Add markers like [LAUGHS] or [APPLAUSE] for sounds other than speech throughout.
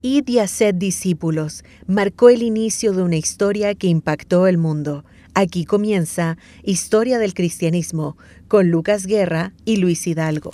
Id y haced discípulos marcó el inicio de una historia que impactó el mundo. Aquí comienza Historia del Cristianismo con Lucas Guerra y Luis Hidalgo.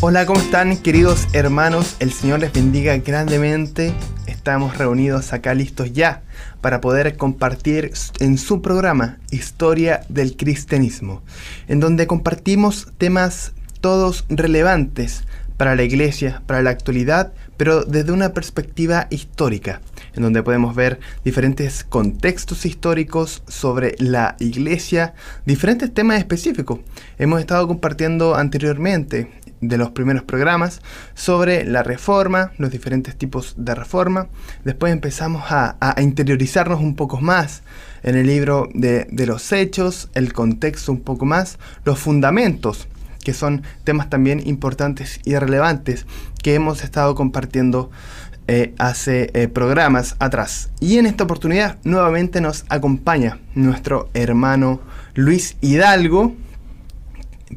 Hola, ¿cómo están queridos hermanos? El Señor les bendiga grandemente. Estamos reunidos acá listos ya para poder compartir en su programa Historia del Cristianismo, en donde compartimos temas todos relevantes para la iglesia, para la actualidad, pero desde una perspectiva histórica, en donde podemos ver diferentes contextos históricos sobre la iglesia, diferentes temas específicos. Hemos estado compartiendo anteriormente de los primeros programas sobre la reforma, los diferentes tipos de reforma. Después empezamos a, interiorizarnos un poco más en el libro de, los hechos, el contexto un poco más, los fundamentos, que son temas también importantes y relevantes que hemos estado compartiendo eh, hace eh, programas atrás. Y en esta oportunidad nuevamente nos acompaña nuestro hermano Luis Hidalgo,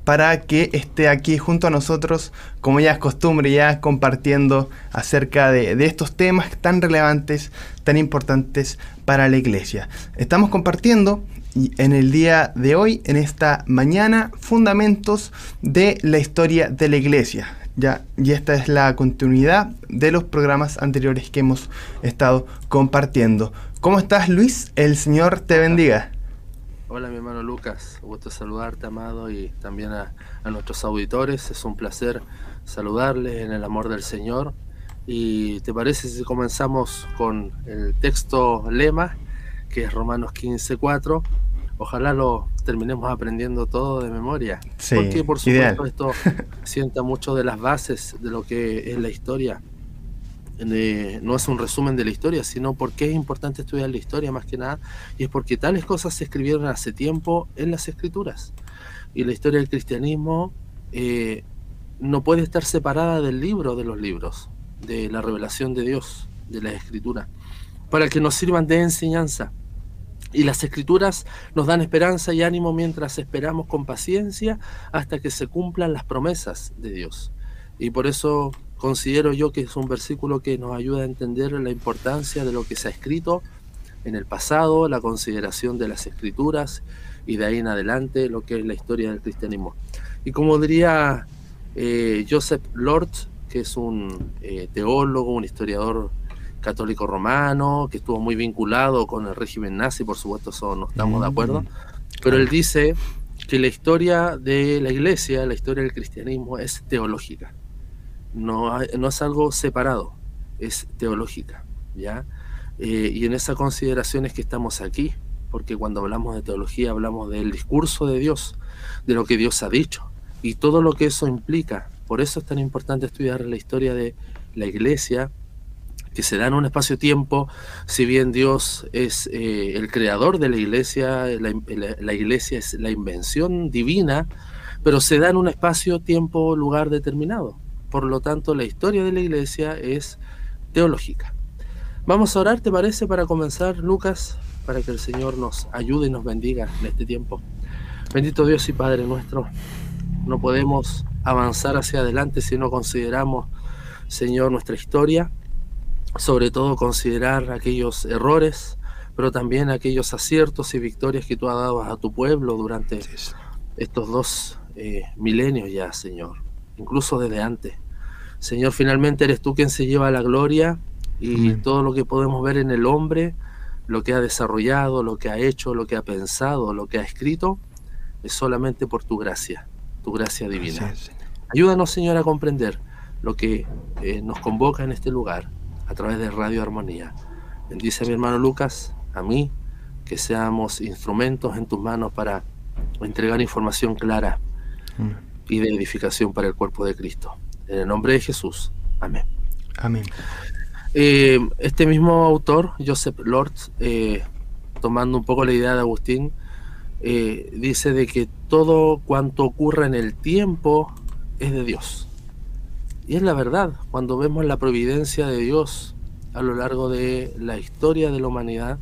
para que esté aquí junto a nosotros, como ya es costumbre, ya compartiendo acerca de, estos temas tan relevantes, tan importantes para la iglesia. Estamos compartiendo en el día de hoy, en esta mañana, fundamentos de la historia de la iglesia. Ya, y esta es la continuidad de los programas anteriores que hemos estado compartiendo. ¿Cómo estás, Luis? El Señor te bendiga. Hola mi hermano Lucas, gusto saludarte amado y también a, nuestros auditores. Es un placer saludarles en el amor del Señor. ¿Y te parece si comenzamos con el texto lema, que es Romanos 15.4? Ojalá lo terminemos aprendiendo todo de memoria. Sí, porque por supuesto esto [LAUGHS] sienta mucho de las bases de lo que es la historia no es un resumen de la historia, sino porque es importante estudiar la historia más que nada, y es porque tales cosas se escribieron hace tiempo en las escrituras. Y la historia del cristianismo eh, no puede estar separada del libro de los libros, de la revelación de Dios, de la escritura, para que nos sirvan de enseñanza. Y las escrituras nos dan esperanza y ánimo mientras esperamos con paciencia hasta que se cumplan las promesas de Dios. Y por eso considero yo que es un versículo que nos ayuda a entender la importancia de lo que se ha escrito en el pasado, la consideración de las escrituras y de ahí en adelante lo que es la historia del cristianismo. Y como diría eh, Joseph Lord, que es un eh, teólogo, un historiador católico romano, que estuvo muy vinculado con el régimen nazi, por supuesto eso no estamos de acuerdo, mm. pero él dice que la historia de la iglesia, la historia del cristianismo es teológica no, es algo separado, es teológica, ¿ya? Eh, y en esa consideración es que estamos aquí, porque cuando hablamos de teología hablamos del discurso de Dios, de lo que Dios ha dicho, y todo lo que eso implica. Por eso es tan importante estudiar la historia de la iglesia, que se da en un espacio-tiempo, si bien Dios es eh, el creador de la iglesia, la, la, iglesia es la invención divina, pero se da en un espacio-tiempo, lugar determinado. Por lo tanto, la historia de la iglesia es teológica. Vamos a orar, ¿te parece, para comenzar, Lucas? Para que el Señor nos ayude y nos bendiga en este tiempo. Bendito Dios y Padre nuestro, no podemos avanzar hacia adelante si no consideramos, Señor, nuestra historia, sobre todo considerar aquellos errores, pero también aquellos aciertos y victorias que tú has dado a tu pueblo durante estos dos eh, milenios ya, Señor incluso desde antes. Señor, finalmente eres tú quien se lleva la gloria y todo lo que podemos ver en el hombre, lo que ha desarrollado, lo que ha hecho, lo que ha pensado, lo que ha escrito, es solamente por tu gracia, tu gracia divina. Ayúdanos, Señor, a comprender lo que eh, nos convoca en este lugar a través de Radio Armonía. Bendice a mi hermano Lucas, a mí, que seamos instrumentos en tus manos para entregar información clara y de edificación para el cuerpo de Cristo. En el nombre de Jesús. Amén. Amén. Eh, este mismo autor, Joseph Lord, eh, tomando un poco la idea de Agustín, eh, dice de que todo cuanto ocurre en el tiempo es de Dios. Y es la verdad, cuando vemos la providencia de Dios a lo largo de la historia de la humanidad,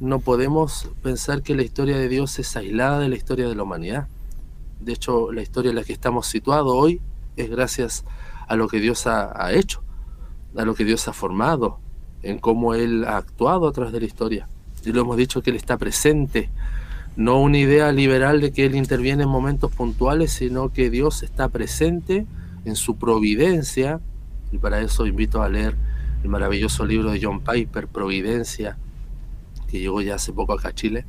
no podemos pensar que la historia de Dios es aislada de la historia de la humanidad De hecho, la historia en la que estamos situados hoy es gracias a lo que Dios ha, hecho, a lo que Dios ha formado, en cómo Él ha actuado a de la historia. Y lo hemos dicho que Él está presente, no una idea liberal de que Él interviene en momentos puntuales, sino que Dios está presente en su providencia, y para eso invito a leer el maravilloso libro de John Piper, Providencia, que llegó ya hace poco acá a Chile,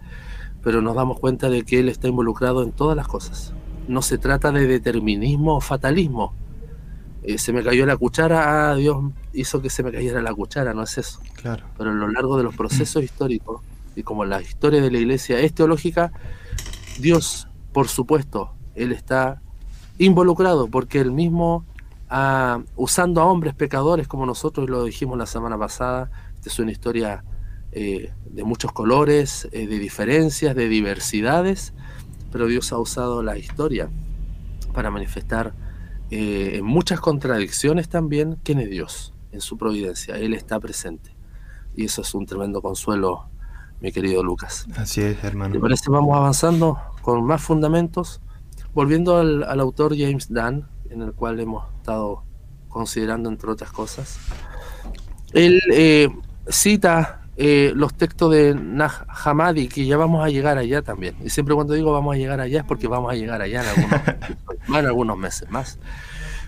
pero nos damos cuenta de que Él está involucrado en todas las cosas. No se trata de determinismo o fatalismo. Eh, se me cayó la cuchara, ah, Dios hizo que se me cayera la cuchara, no es eso. Claro. Pero a lo largo de los procesos [CLEARS THROAT] históricos, y como la historia de la iglesia es teológica, Dios, por supuesto, Él está involucrado porque Él mismo, ah, usando a hombres pecadores como nosotros, lo dijimos la semana pasada, esta es una historia eh, de muchos colores, eh, de diferencias, de diversidades, pero Dios ha usado la historia para manifestar eh, en muchas contradicciones también quién es Dios, en su providencia, Él está presente. Y eso es un tremendo consuelo, mi querido Lucas. Así es, hermano. ¿Te parece? Vamos avanzando con más fundamentos, volviendo al, al autor James Dunn, en el cual hemos estado considerando, entre otras cosas. Él cita eh, los textos de Nag Hammadi, que ya vamos a llegar allá también. Y siempre cuando digo vamos a llegar allá es porque vamos a llegar allá en algunos, [LAUGHS] algunos meses más.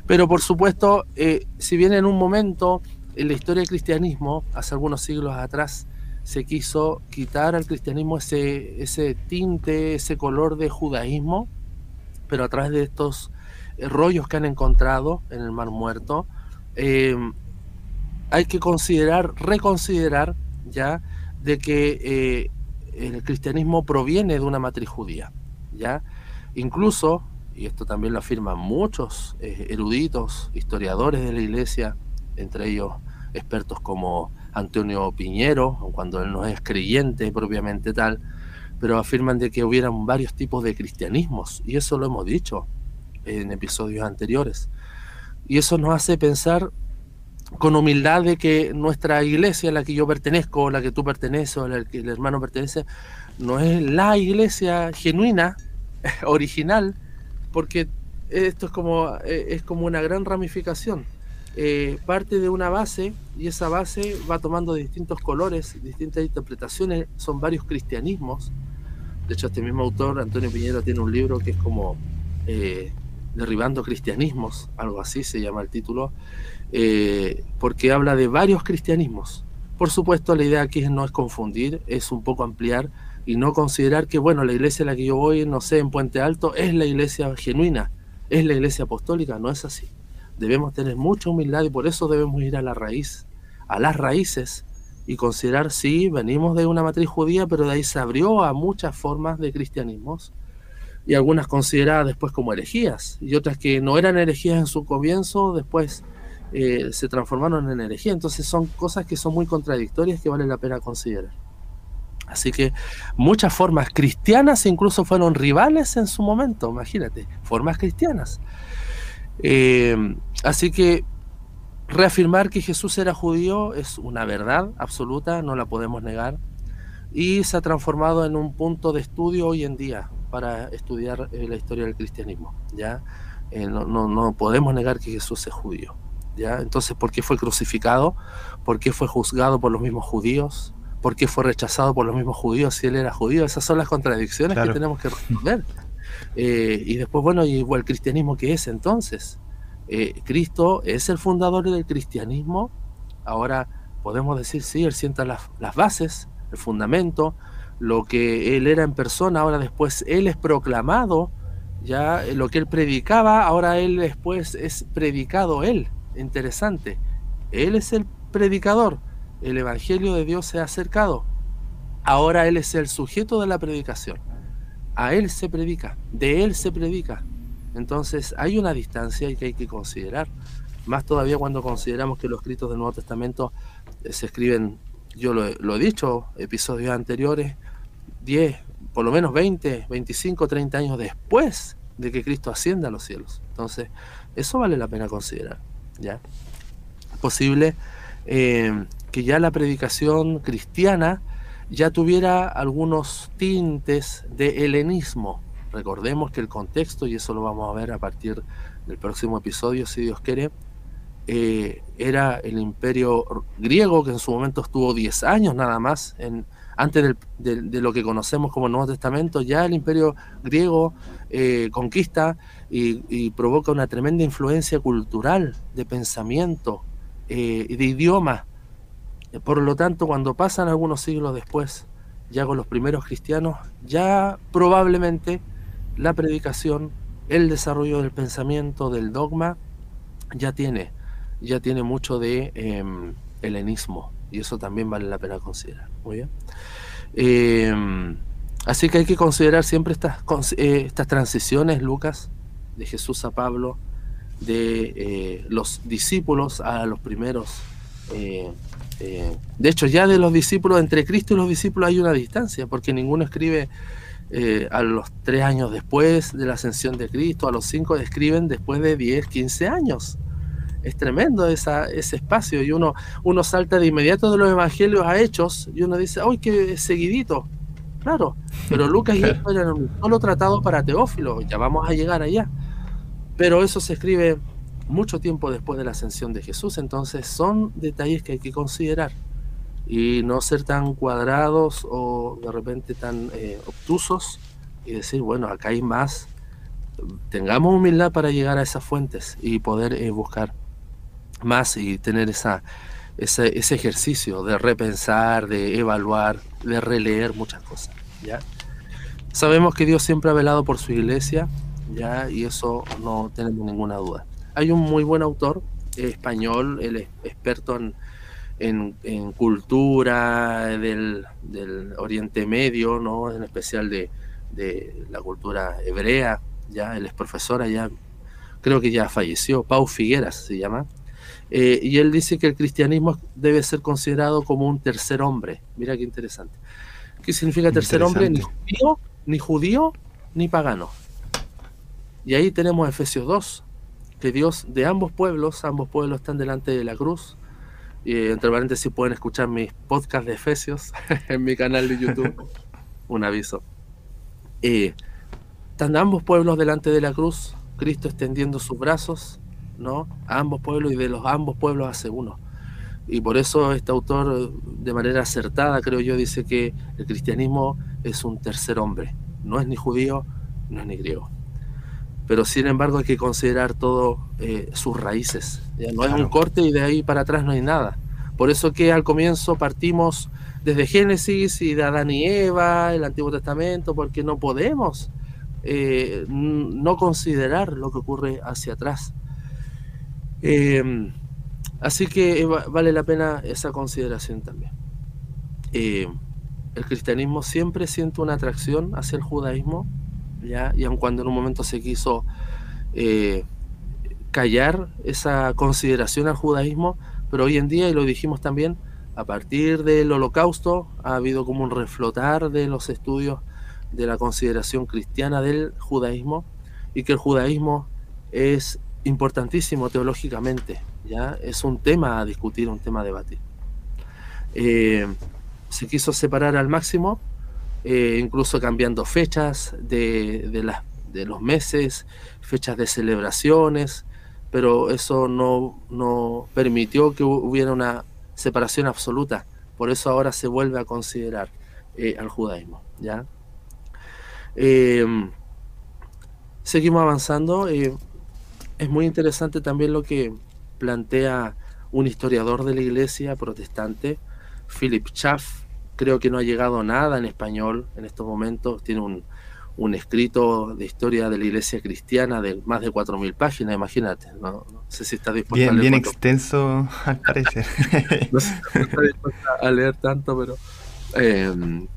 Pero por supuesto, eh, si bien en un momento en la historia del cristianismo, hace algunos siglos atrás, se quiso quitar al cristianismo ese, ese tinte, ese color de judaísmo, pero a través de estos eh, rollos que han encontrado en el Mar Muerto, hay que considerar, reconsiderar ya de que eh, el cristianismo proviene de una matriz judía, ya incluso y esto también lo afirman muchos eh, eruditos, historiadores de la iglesia, entre ellos expertos como Antonio Piñero, cuando él no es creyente propiamente tal, pero afirman de que hubieran varios tipos de cristianismos, y eso lo hemos dicho en episodios anteriores. Y eso nos hace pensar con humildad de que nuestra iglesia, a la que yo pertenezco, la que tú perteneces, o la que el hermano pertenece, no es la iglesia genuina, [LAUGHS] original, porque esto es como, eh, es como una gran ramificación. Eh, parte de una base y esa base va tomando distintos colores, distintas interpretaciones, son varios cristianismos. De hecho, este mismo autor, Antonio Piñero, tiene un libro que es como eh, Derribando Cristianismos, algo así se llama el título, eh, porque habla de varios cristianismos. Por supuesto, la idea aquí no es confundir, es un poco ampliar y no considerar que, bueno, la iglesia a la que yo voy, no sé, en Puente Alto, es la iglesia genuina, es la iglesia apostólica, no es así. Debemos tener mucha humildad y por eso debemos ir a la raíz, a las raíces y considerar, sí, venimos de una matriz judía, pero de ahí se abrió a muchas formas de cristianismos y algunas consideradas después como herejías y otras que no eran herejías en su comienzo, después eh, se transformaron en energía. Entonces son cosas que son muy contradictorias que vale la pena considerar. Así que muchas formas cristianas incluso fueron rivales en su momento, imagínate, formas cristianas. Eh, así que reafirmar que Jesús era judío es una verdad absoluta, no la podemos negar, y se ha transformado en un punto de estudio hoy en día para estudiar eh, la historia del cristianismo. ¿ya? no, no podemos negar que Jesús es judío. Entonces, ¿por qué fue crucificado? ¿Por qué fue juzgado por los mismos judíos? ¿Por qué fue rechazado por los mismos judíos si él era judío? Esas son las contradicciones que tenemos que resolver. [LAUGHS] Eh, y después, bueno, ¿y el cristianismo qué es entonces? Eh, Cristo es el fundador del cristianismo. Ahora podemos decir, sí, él sienta las, las bases, el fundamento, lo que él era en persona, ahora después él es proclamado, ya lo que él predicaba, ahora él después es predicado él interesante. Él es el predicador. El Evangelio de Dios se ha acercado. Ahora Él es el sujeto de la predicación. A Él se predica, de Él se predica. Entonces hay una distancia que hay que considerar. Más todavía cuando consideramos que los escritos del Nuevo Testamento eh, se escriben, yo lo, he dicho, episodios anteriores, 10, por lo menos 20, 25, 30 años después de que Cristo ascienda a los cielos. Entonces, eso vale la pena considerar. ¿ya? Posible eh, que ya la predicación cristiana ya tuviera algunos tintes de helenismo Recordemos que el contexto, y eso lo vamos a ver a partir del próximo episodio, si Dios quiere, eh, era el imperio griego, que en su momento estuvo 10 años nada más, antes de, lo que conocemos como Nuevo Testamento, ya el imperio griego eh, conquista y, provoca una tremenda influencia cultural, de pensamiento, eh, de idioma. Por lo tanto, cuando pasan algunos siglos después, ya con los primeros cristianos, ya probablemente la predicación, el desarrollo del pensamiento, del dogma, ya tiene, ya tiene mucho de em, helenismo y eso también vale la pena considerar. Muy bien. Em, así que hay que considerar siempre estas, eh, estas transiciones, Lucas, de Jesús a Pablo, de eh, los discípulos a los primeros. Eh, de hecho, ya de los discípulos, entre Cristo y los discípulos hay una distancia, porque ninguno escribe a los tres años después de la ascensión de Cristo, a los cinco escriben después de 10, 15 años es tremendo esa, ese espacio y uno, uno salta de inmediato de los evangelios a hechos y uno dice, ¡ay, qué seguidito! Claro, pero [LAUGHS] Lucas y Hechos eran un solo tratado para Teófilo, ya vamos a llegar allá. Pero eso se escribe mucho tiempo después de la ascensión de Jesús, entonces son detalles que hay que considerar y no ser tan cuadrados o de repente tan eh, obtusos y decir, bueno, acá hay más. Tengamos humildad para llegar a esas fuentes y poder eh, buscar más y tener esa, ese, ese, ejercicio de repensar, de evaluar, de releer muchas cosas. ¿ya? Sabemos que Dios siempre ha velado por su iglesia, ¿ya? y eso no tenemos ninguna duda. Hay un muy buen autor español, es experto en, en, cultura del, del, Oriente Medio, ¿no? en especial de, de, la cultura hebrea, ya él es profesor allá, creo que ya falleció, Pau Figueras se llama, eh, y él dice que el cristianismo debe ser considerado como un tercer hombre. Mira qué interesante. ¿Qué significa tercer hombre? Ni judío, ni judío, ni pagano. Y ahí tenemos Efesios 2, que Dios de ambos pueblos, ambos pueblos están delante de la cruz. Y entre paréntesis pueden escuchar mis podcasts de Efesios [LAUGHS] en mi canal de YouTube. [LAUGHS] Un aviso. Eh, están ambos pueblos delante de la cruz, Cristo extendiendo sus brazos ¿no? A ambos pueblos y de los ambos pueblos hace uno. Y por eso este autor, de manera acertada, creo yo, dice que el cristianismo es un tercer hombre. No es ni judío, no es ni griego. Pero sin embargo hay que considerar todo eh, sus raíces. ¿ya? No es un corte y de ahí para atrás no hay nada. Por eso que al comienzo partimos desde Génesis y de Adán y Eva, el Antiguo Testamento, porque no podemos eh, no considerar lo que ocurre hacia atrás. Em, así que vale la pena esa consideración también. Em, el cristianismo siempre siente una atracción hacia el judaísmo, ¿ya? y aun cuando en un momento se quiso eh, callar esa consideración al judaísmo, pero hoy en día, y lo dijimos también, a partir del holocausto ha habido como un reflotar de los estudios de la consideración cristiana del judaísmo y que el judaísmo es importantísimo teológicamente, ¿ya? Es un tema a discutir, un tema a debatir. Eh, se quiso separar al máximo, eh, incluso cambiando fechas de, de, los meses, fechas de celebraciones, pero eso no, no permitió que hubiera una separación absoluta. Por eso ahora se vuelve a considerar eh, al judaísmo. ¿ya? seguimos avanzando es muy interesante también lo que plantea un historiador de la iglesia protestante, Philip Schaff. Creo que no ha llegado nada en español en estos momentos. Tiene un, escrito de historia de la iglesia cristiana de más de 4.000 páginas, imagínate. No, sé si está dispuesto bien, a leer. Bien extenso, al parecer. [LAUGHS] no sé si está dispuesto a leer tanto, pero eh,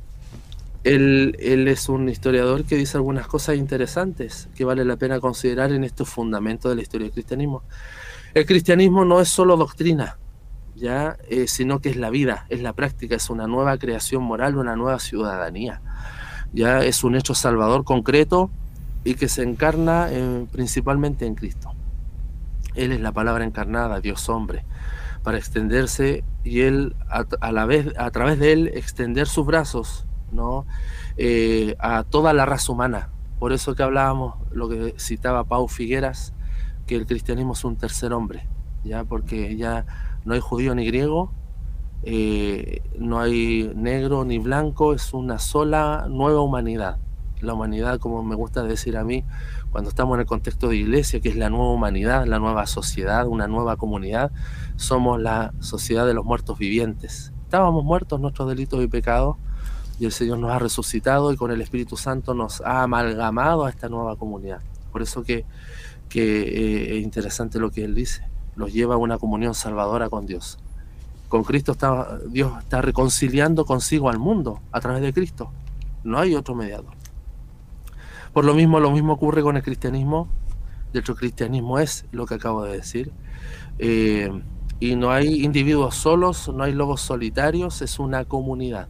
él, es un historiador que dice algunas cosas interesantes que vale la pena considerar en estos fundamentos de la historia del cristianismo. El cristianismo no es solo doctrina, ya, eh, sino que es la vida, es la práctica, es una nueva creación moral, una nueva ciudadanía. Ya es un hecho salvador concreto y que se encarna principalmente en Cristo. Él es la palabra encarnada, Dios hombre, para extenderse y él a la vez a través de él extender sus brazos ¿no? Eh, a toda la raza humana, Por eso que hablábamos, lo que citaba Pau Figueras, que el cristianismo es un tercer hombre, ya porque ya no hay judío ni griego, eh, no hay negro ni blanco, es una sola nueva humanidad. La humanidad, como me gusta decir a mí, cuando estamos en el contexto de iglesia, que es la nueva humanidad, la nueva sociedad, una nueva comunidad, somos la sociedad de los muertos vivientes. Estábamos muertos nuestros delitos y pecados, y el Señor nos ha resucitado y con el Espíritu Santo nos ha amalgamado a esta nueva comunidad. Por eso que, que eh, es interesante lo que Él dice, los lleva a una comunión salvadora con Dios. Con Cristo está, Dios está reconciliando consigo al mundo a través de Cristo. No hay otro mediador. Por lo mismo, lo mismo ocurre con el cristianismo. De hecho, el cristianismo es lo que acabo de decir. Eh, y no hay individuos solos, no hay lobos solitarios, es una comunidad.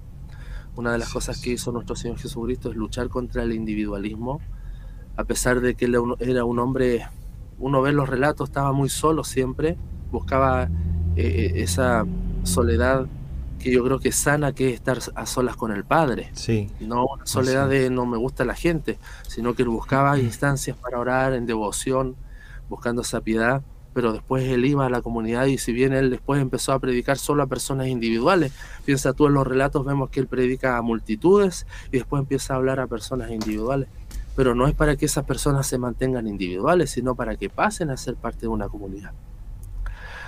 Una de las cosas que hizo nuestro Señor Jesucristo es luchar contra el individualismo, a pesar de que él era un hombre, uno ve los relatos, estaba muy solo siempre, buscaba eh, eh, esa soledad que yo creo que sana, que es estar a solas con el Padre. Sí. No una soledad de no me gusta la gente, sino que él buscaba instancias para orar en devoción, buscando esa piedad pero después él iba a la comunidad y si bien él después empezó a predicar solo a personas individuales, piensa tú en los relatos, vemos que él predica a multitudes y después empieza a hablar a personas individuales. Pero no es para que esas personas se mantengan individuales, sino para que pasen a ser parte de una comunidad.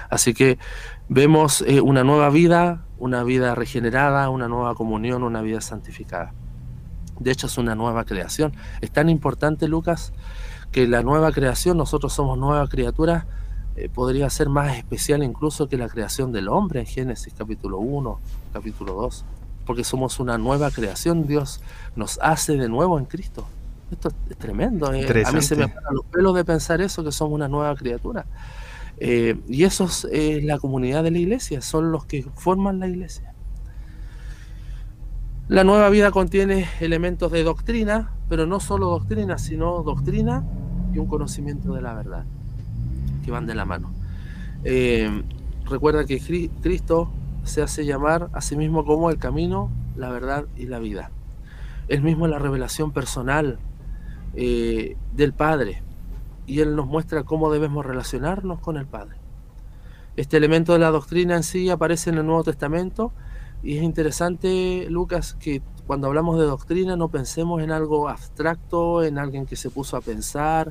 Así que vemos eh, una nueva vida, una vida regenerada, una nueva comunión, una vida santificada. De hecho, es una nueva creación. Es tan importante, Lucas, que la nueva creación, nosotros somos nuevas criaturas, eh, podría ser más especial incluso que la creación del hombre en Génesis capítulo 1, capítulo 2, porque somos una nueva creación, Dios nos hace de nuevo en Cristo. Esto es tremendo. Eh. A mí se me paran los pelos de pensar eso, que somos una nueva criatura. Eh, y eso es la comunidad de la iglesia, son los que forman la iglesia. La nueva vida contiene elementos de doctrina, pero no solo doctrina, sino doctrina y un conocimiento de la verdad van de la mano. Eh, recuerda que Cristo se hace llamar a sí mismo como el camino, la verdad y la vida. Él mismo es la revelación personal eh, del Padre y Él nos muestra cómo debemos relacionarnos con el Padre. Este elemento de la doctrina en sí aparece en el Nuevo Testamento y es interesante, Lucas, que cuando hablamos de doctrina no pensemos en algo abstracto, en alguien que se puso a pensar,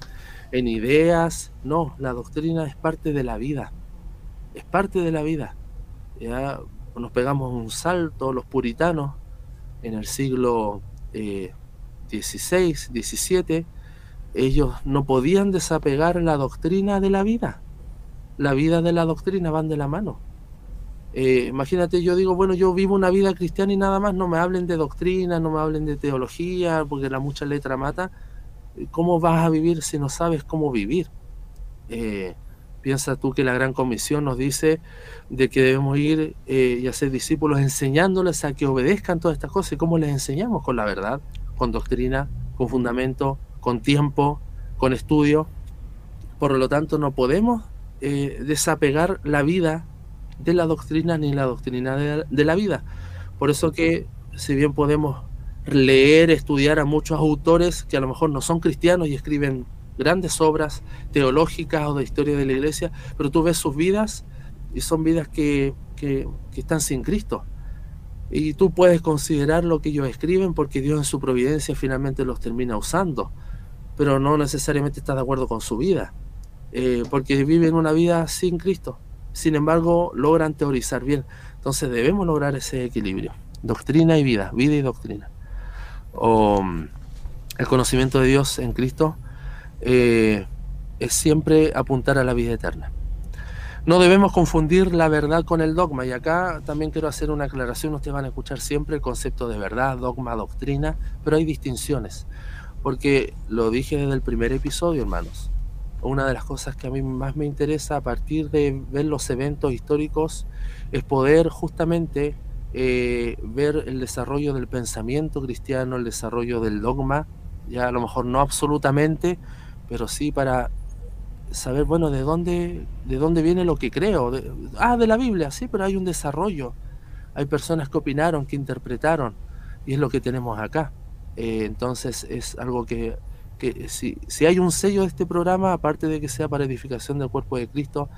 en ideas. No, la doctrina es parte de la vida. Es parte de la vida. Ya nos pegamos un salto los puritanos en el siglo XVI, eh, XVII. Ellos no podían desapegar la doctrina de la vida. La vida de la doctrina van de la mano. Eh, imagínate, yo digo, bueno, yo vivo una vida cristiana y nada más, no me hablen de doctrina, no me hablen de teología, porque la mucha letra mata. ¿Cómo vas a vivir si no sabes cómo vivir? Eh, piensa tú que la Gran Comisión nos dice de que debemos ir eh, y hacer discípulos enseñándoles a que obedezcan todas estas cosas. ¿Y cómo les enseñamos? Con la verdad, con doctrina, con fundamento, con tiempo, con estudio. Por lo tanto, no podemos eh, desapegar la vida de la doctrina ni la doctrina de la vida. Por eso que, si bien podemos leer, estudiar a muchos autores que a lo mejor no son cristianos y escriben grandes obras teológicas o de historia de la iglesia, pero tú ves sus vidas y son vidas que, que, están sin Cristo. Y tú puedes considerar lo que ellos escriben porque Dios en su providencia finalmente los termina usando, pero no necesariamente estás de acuerdo con su vida, eh, porque viven una vida sin Cristo. Sin embargo, logran teorizar bien. Entonces debemos lograr ese equilibrio. Doctrina y vida, vida y doctrina o mm, el conocimiento de Dios en Cristo eh, es siempre apuntar a la vida eterna. No debemos confundir la verdad con el dogma. Y acá también quiero hacer una aclaración. Ustedes van a escuchar siempre el concepto de verdad, dogma, doctrina, pero hay distinciones. Porque lo dije desde el primer episodio, hermanos. Una de las cosas que a mí más me interesa a partir de ver los eventos históricos es poder justamente eh, ver el desarrollo del pensamiento cristiano, el desarrollo del dogma, ya a lo mejor no absolutamente, pero sí para saber, bueno, de dónde, de dónde viene lo que creo. ah, de la Biblia, sí, pero hay un desarrollo. Hay personas que opinaron, que interpretaron, y es lo que tenemos acá. Eh, entonces es algo que que si, si hay un sello de este programa, aparte de que sea para edificación del cuerpo de Cristo,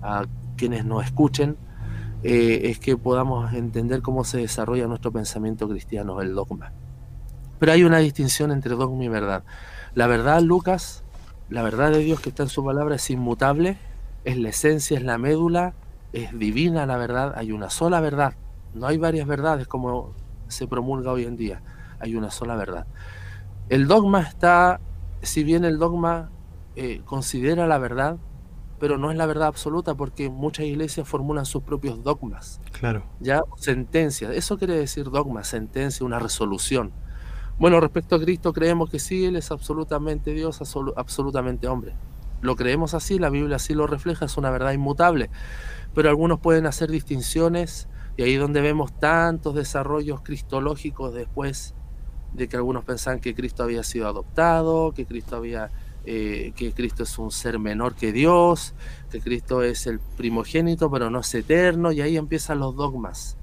a quienes nos escuchen, eh, es que podamos entender cómo se desarrolla nuestro pensamiento cristiano, el dogma. Pero hay una distinción entre dogma y verdad. La verdad, Lucas, la verdad de Dios que está en su palabra es inmutable, es la esencia, es la médula, es divina la verdad, hay una sola verdad. No hay varias verdades como se promulga hoy en día, hay una sola verdad. El dogma está, si bien el dogma eh, considera la verdad, pero no es la verdad absoluta porque muchas iglesias formulan sus propios dogmas. Claro. Ya, sentencias. Eso quiere decir dogma, sentencia, una resolución. Bueno, respecto a Cristo creemos que sí, Él es absolutamente Dios, absolutamente hombre. Lo creemos así, la Biblia así lo refleja, es una verdad inmutable. Pero algunos pueden hacer distinciones y ahí donde vemos tantos desarrollos cristológicos después de que algunos pensaban que Cristo había sido adoptado, que Cristo había eh, que Cristo es un ser menor que Dios, que Cristo es el primogénito pero no es eterno, y ahí empiezan los dogmas.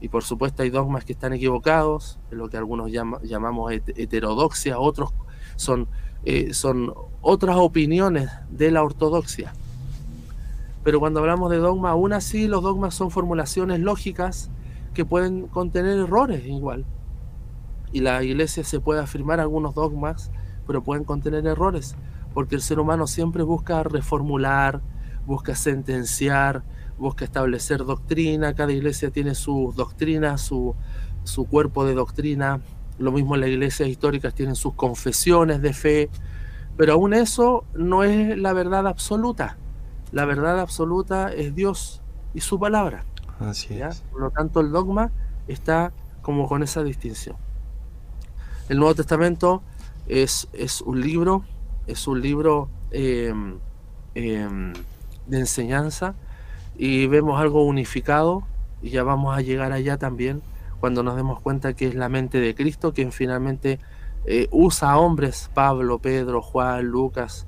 Y por supuesto hay dogmas que están equivocados, lo que algunos llamamos heterodoxia, otros son, eh, son otras opiniones de la ortodoxia. Pero cuando hablamos de dogma, aún así los dogmas son formulaciones lógicas que pueden contener errores igual y la iglesia se puede afirmar algunos dogmas, pero pueden contener errores, porque el ser humano siempre busca reformular, busca sentenciar, busca establecer doctrina, cada iglesia tiene su doctrina, su, su cuerpo de doctrina, lo mismo las iglesias históricas tienen sus confesiones de fe, pero aún eso no es la verdad absoluta. La verdad absoluta es Dios y su palabra. Así es. Por lo tanto, el dogma está como con esa distinción. El Nuevo Testamento es, es un libro, es un libro em, em, de enseñanza y vemos algo unificado y ya vamos a llegar allá también cuando nos demos cuenta que es la mente de Cristo quien finalmente eh, usa a hombres, Pablo, Pedro, Juan, Lucas,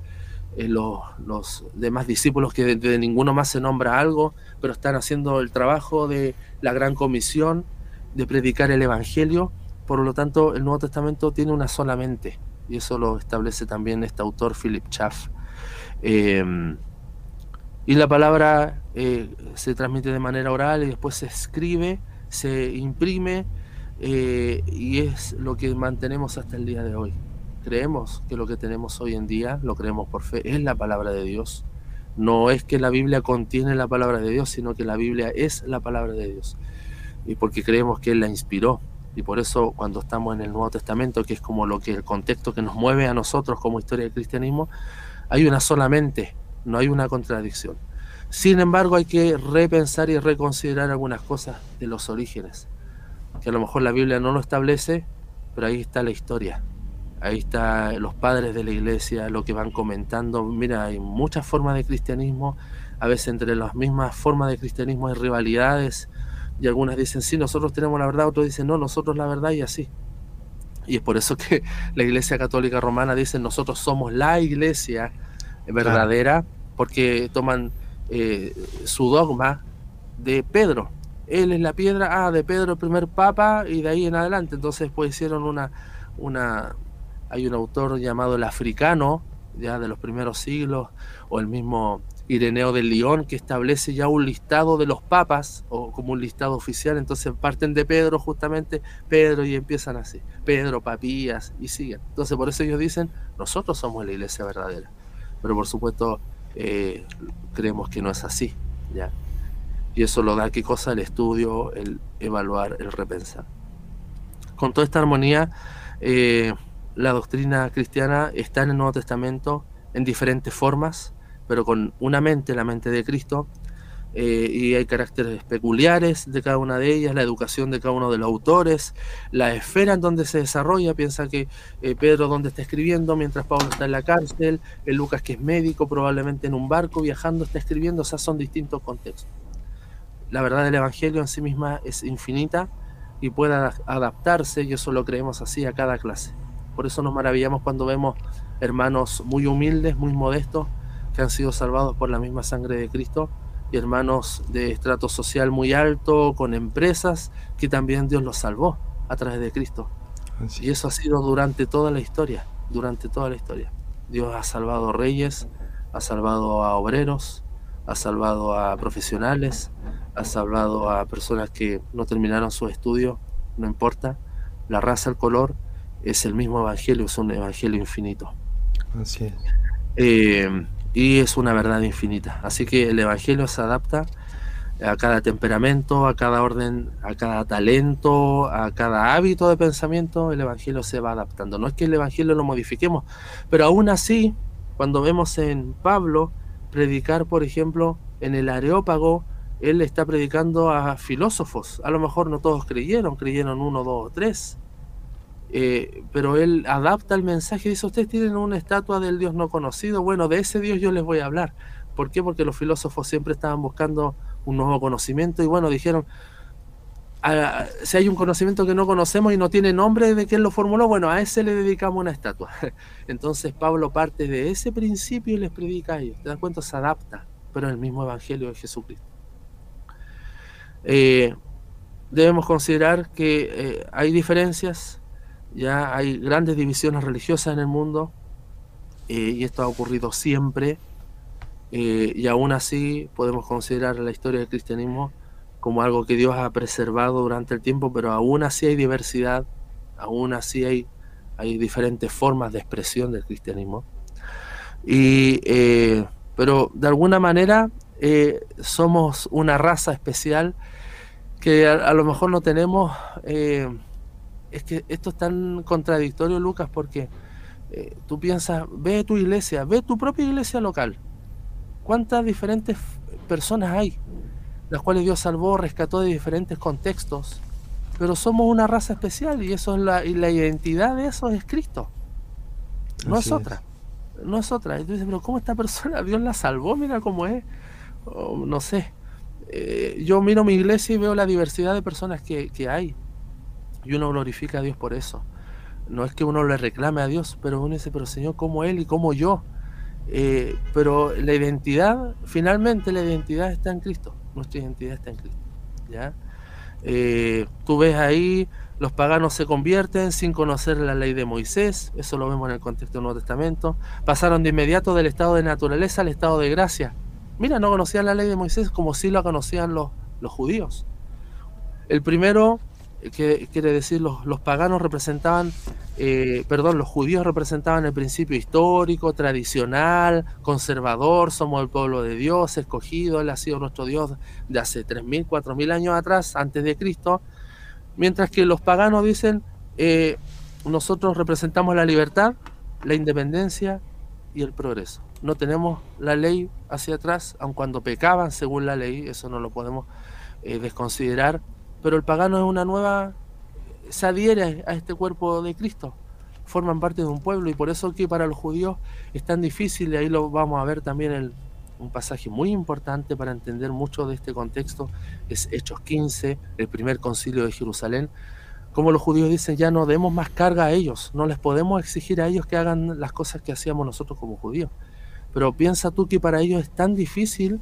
eh, los, los, demás discípulos que de, ninguno más se nombra algo, pero están haciendo el trabajo de la gran comisión de predicar el Evangelio. Por lo tanto, el Nuevo Testamento tiene una sola mente, y eso lo establece también este autor, Philip Schaff. Em, y la palabra eh, se transmite de manera oral y después se escribe, se imprime, eh, y es lo que mantenemos hasta el día de hoy. Creemos que lo que tenemos hoy en día, lo creemos por fe, es la palabra de Dios. No es que la Biblia contiene la palabra de Dios, sino que la Biblia es la palabra de Dios. Y porque creemos que Él la inspiró, y por eso cuando estamos en el Nuevo Testamento, que es como lo que el contexto que nos mueve a nosotros como historia del cristianismo, hay una sola mente, no hay una contradicción. Sin embargo, hay que repensar y reconsiderar algunas cosas de los orígenes, que a lo mejor la Biblia no lo establece, pero ahí está la historia. Ahí está los padres de la iglesia, lo que van comentando. Mira, hay muchas formas de cristianismo, a veces entre las mismas formas de cristianismo hay rivalidades, y algunas dicen, sí, nosotros tenemos la verdad, otros dicen, no, nosotros la verdad y así. Y es por eso que [LAUGHS] la Iglesia Católica Romana dice, nosotros somos la iglesia verdadera, porque toman eh, su dogma de Pedro. Él es la piedra, ah, de Pedro el primer papa, y de ahí en adelante. Entonces pues hicieron una, una, hay un autor llamado el africano, ya de los primeros siglos, o el mismo Ireneo de León, que establece ya un listado de los papas, o como un listado oficial, entonces parten de Pedro justamente, Pedro y empiezan así, Pedro, Papías, y siguen. Entonces por eso ellos dicen, nosotros somos la iglesia verdadera. Pero por supuesto eh, creemos que no es así, ¿ya? Y eso lo da qué cosa el estudio, el evaluar, el repensar. Con toda esta armonía, eh, la doctrina cristiana está en el Nuevo Testamento en diferentes formas, pero con una mente, la mente de Cristo, eh, y hay caracteres peculiares de cada una de ellas, la educación de cada uno de los autores, la esfera en donde se desarrolla, piensa que eh, Pedro donde está escribiendo mientras Pablo está en la cárcel, el Lucas que es médico, probablemente en un barco viajando está escribiendo, o sea, son distintos contextos. La verdad del Evangelio en sí misma es infinita y puede adaptarse, y eso lo creemos así, a cada clase. Por eso nos maravillamos cuando vemos hermanos muy humildes, muy modestos, que han sido salvados por la misma sangre de Cristo y hermanos de estrato social muy alto, con empresas, que también Dios los salvó a través de Cristo. Y eso ha sido durante toda la historia. durante toda la historia. Dios ha salvado reyes, ha salvado a obreros, ha salvado a profesionales, ha salvado a personas que no terminaron sus estudios, no importa. La raza, el color, es el mismo evangelio, es un evangelio infinito. Así es. Eh, y es una verdad infinita. Así que el evangelio se adapta a cada temperamento, a cada orden, a cada talento, a cada hábito de pensamiento, el Evangelio se va adaptando. No es que el Evangelio lo modifiquemos, pero aún así, cuando vemos en Pablo predicar, por ejemplo, en el Areópago, él está predicando a filósofos. A lo mejor no todos creyeron, creyeron uno, dos o tres. Eh, pero él adapta el mensaje dice, ustedes tienen una estatua del Dios no conocido. Bueno, de ese Dios yo les voy a hablar. ¿Por qué? Porque los filósofos siempre estaban buscando un nuevo conocimiento y bueno, dijeron, ah, si hay un conocimiento que no conocemos y no tiene nombre de quién lo formuló, bueno, a ese le dedicamos una estatua. [LAUGHS] Entonces Pablo parte de ese principio y les predica a ellos. Te das cuenta, se adapta, pero es el mismo evangelio de Jesucristo. Eh, debemos considerar que eh, hay diferencias, ya hay grandes divisiones religiosas en el mundo, eh, y esto ha ocurrido siempre, eh, y aún así podemos considerar la historia del cristianismo como algo que Dios ha preservado durante el tiempo, pero aún así hay diversidad, aún así hay, hay diferentes formas de expresión del cristianismo. Y, eh, pero de alguna manera somos una raza especial que a, lo mejor no tenemos... es que esto es tan contradictorio, Lucas, porque tú piensas, ve tu iglesia, ve tu propia iglesia local cuántas diferentes personas hay, las cuales Dios salvó, rescató de diferentes contextos, pero somos una raza especial y eso es la, y la identidad de eso es Cristo. No es otra. No es otra. Y tú dices, pero ¿cómo esta persona [LAUGHS] Dios la salvó? Mira cómo es. no sé. Eh, yo miro mi iglesia y veo la diversidad de personas que, que hay. Y uno glorifica a Dios por eso. No es que uno le reclame a Dios, pero uno dice, pero Señor, ¿cómo Él y cómo yo? Eh, pero la identidad, finalmente la identidad está en Cristo. Nuestra identidad está en Cristo. ¿ya? Eh, tú ves ahí, los paganos se convierten sin conocer la ley de Moisés, eso lo vemos en el contexto del Nuevo Testamento. Pasaron de inmediato del estado de naturaleza al estado de gracia. Mira, no conocían la ley de Moisés como si la conocían los, los judíos. El primero que quiere decir los, los paganos representaban, eh, perdón, los judíos representaban el principio histórico, tradicional, conservador, somos el pueblo de Dios, escogido, Él ha sido nuestro Dios de hace 3.000, 4.000 años atrás, antes de Cristo, mientras que los paganos dicen, eh, nosotros representamos la libertad, la independencia y el progreso. No tenemos la ley hacia atrás, aun cuando pecaban según la ley, eso no lo podemos eh, desconsiderar, pero el pagano es una nueva, se adhiere a este cuerpo de Cristo, forman parte de un pueblo y por eso que para los judíos es tan difícil, y ahí lo vamos a ver también el, un pasaje muy importante para entender mucho de este contexto, es Hechos 15, el primer concilio de Jerusalén, como los judíos dicen, ya no demos más carga a ellos, no les podemos exigir a ellos que hagan las cosas que hacíamos nosotros como judíos. Pero piensa tú que para ellos es tan difícil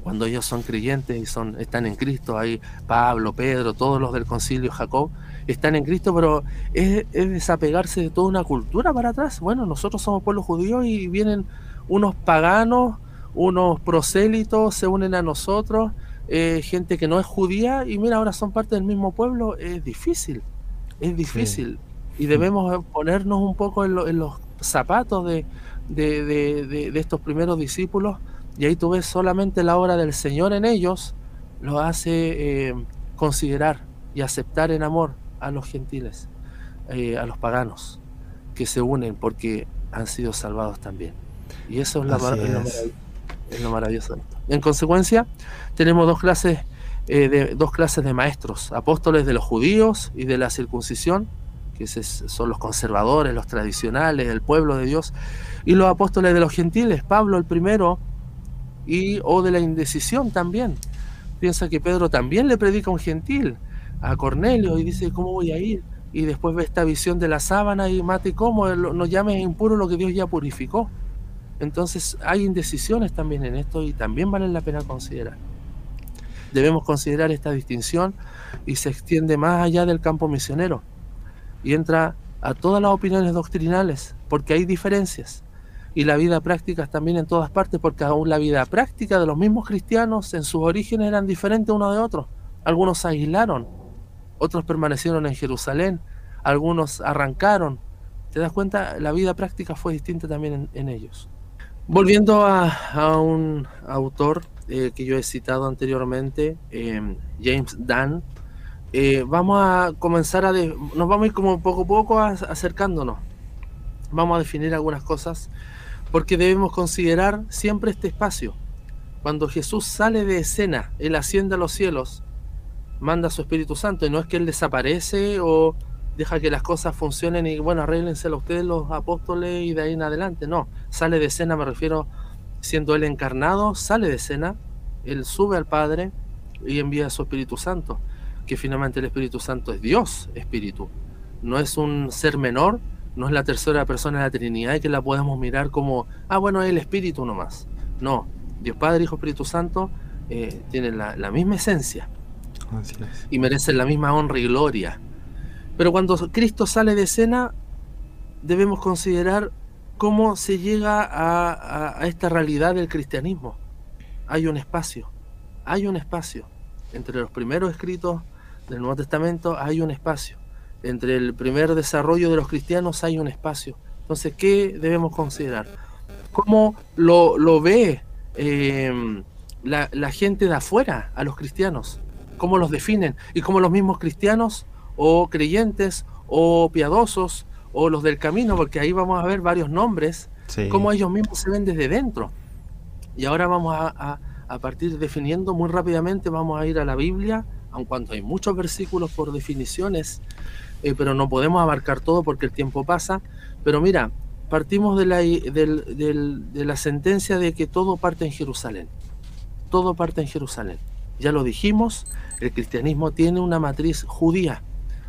cuando ellos son creyentes y son, están en Cristo, hay Pablo, Pedro, todos los del concilio Jacob, están en Cristo, pero es, desapegarse de toda una cultura para atrás. Bueno, nosotros somos pueblo judío y vienen unos paganos, unos prosélitos, se unen a nosotros, eh, gente que no es judía y mira, ahora son parte del mismo pueblo, es difícil, es difícil. Y debemos ponernos un poco en, los zapatos de, de estos primeros discípulos y ahí tú ves solamente la obra del Señor en ellos, lo hace eh, considerar y aceptar en amor a los gentiles, eh, a los paganos, que se unen porque han sido salvados también. Y eso es, lo, maravilloso. En consecuencia, tenemos dos clases, eh, de, dos clases de maestros, apóstoles de los judíos y de la circuncisión, que son los conservadores, los tradicionales, el pueblo de Dios, y los apóstoles de los gentiles. Pablo, el primero, y o de la indecisión también. Piensa que Pedro también le predica un gentil, a Cornelio, y dice, ¿cómo voy a ir? Y después ve esta visión de la sábana y mate, ¿cómo? No llames impuro lo que Dios ya purificó. Entonces hay indecisiones también en esto y también vale la pena considerar. Debemos considerar esta distinción y se extiende más allá del campo misionero y entra a todas las opiniones doctrinales, porque hay diferencias. Y la vida práctica también en todas partes, porque aún la vida práctica de los mismos cristianos en sus orígenes eran diferentes uno de otro. Algunos se aislaron, otros permanecieron en Jerusalén, algunos arrancaron. ¿Te das cuenta? La vida práctica fue distinta también en, ellos. Volviendo a, un autor eh, que yo he citado anteriormente, eh, James Dunn, eh, vamos a comenzar a... nos vamos a ir como poco a poco acercándonos. Vamos a definir algunas cosas porque debemos considerar siempre este espacio. Cuando Jesús sale de escena, Él asciende a los cielos, manda a su Espíritu Santo y no es que Él desaparece o deja que las cosas funcionen y bueno, arréglenselo ustedes los apóstoles y de ahí en adelante. No, sale de escena, me refiero, siendo Él encarnado, sale de escena, Él sube al Padre y envía a su Espíritu Santo que finalmente el Espíritu Santo es Dios Espíritu. No es un ser menor, no es la tercera persona de la Trinidad y que la podemos mirar como, ah, bueno, es el Espíritu nomás. No, Dios Padre, Hijo, Espíritu Santo eh, tienen la, misma esencia y merecen la misma honra y gloria. Pero cuando Cristo sale de escena, debemos considerar cómo se llega a esta realidad del cristianismo. Hay un espacio, hay un espacio entre los primeros escritos del Nuevo Testamento hay un espacio. Entre el primer desarrollo de los cristianos hay un espacio. Entonces, ¿qué debemos considerar? ¿Cómo lo, ve em, la, gente de afuera a los cristianos? ¿Cómo los definen? Y cómo los mismos cristianos o creyentes o piadosos o los del camino, porque ahí vamos a ver varios nombres, cómo ellos mismos se ven desde dentro. Y ahora vamos a, a partir definiendo muy rápidamente, vamos a ir a la Biblia, aun cuando hay muchos versículos por definiciones, eh, pero no podemos abarcar todo porque el tiempo pasa. Pero mira, partimos de la, de la sentencia de que todo parte en Jerusalén. Todo parte en Jerusalén. Ya lo dijimos, el cristianismo tiene una matriz judía,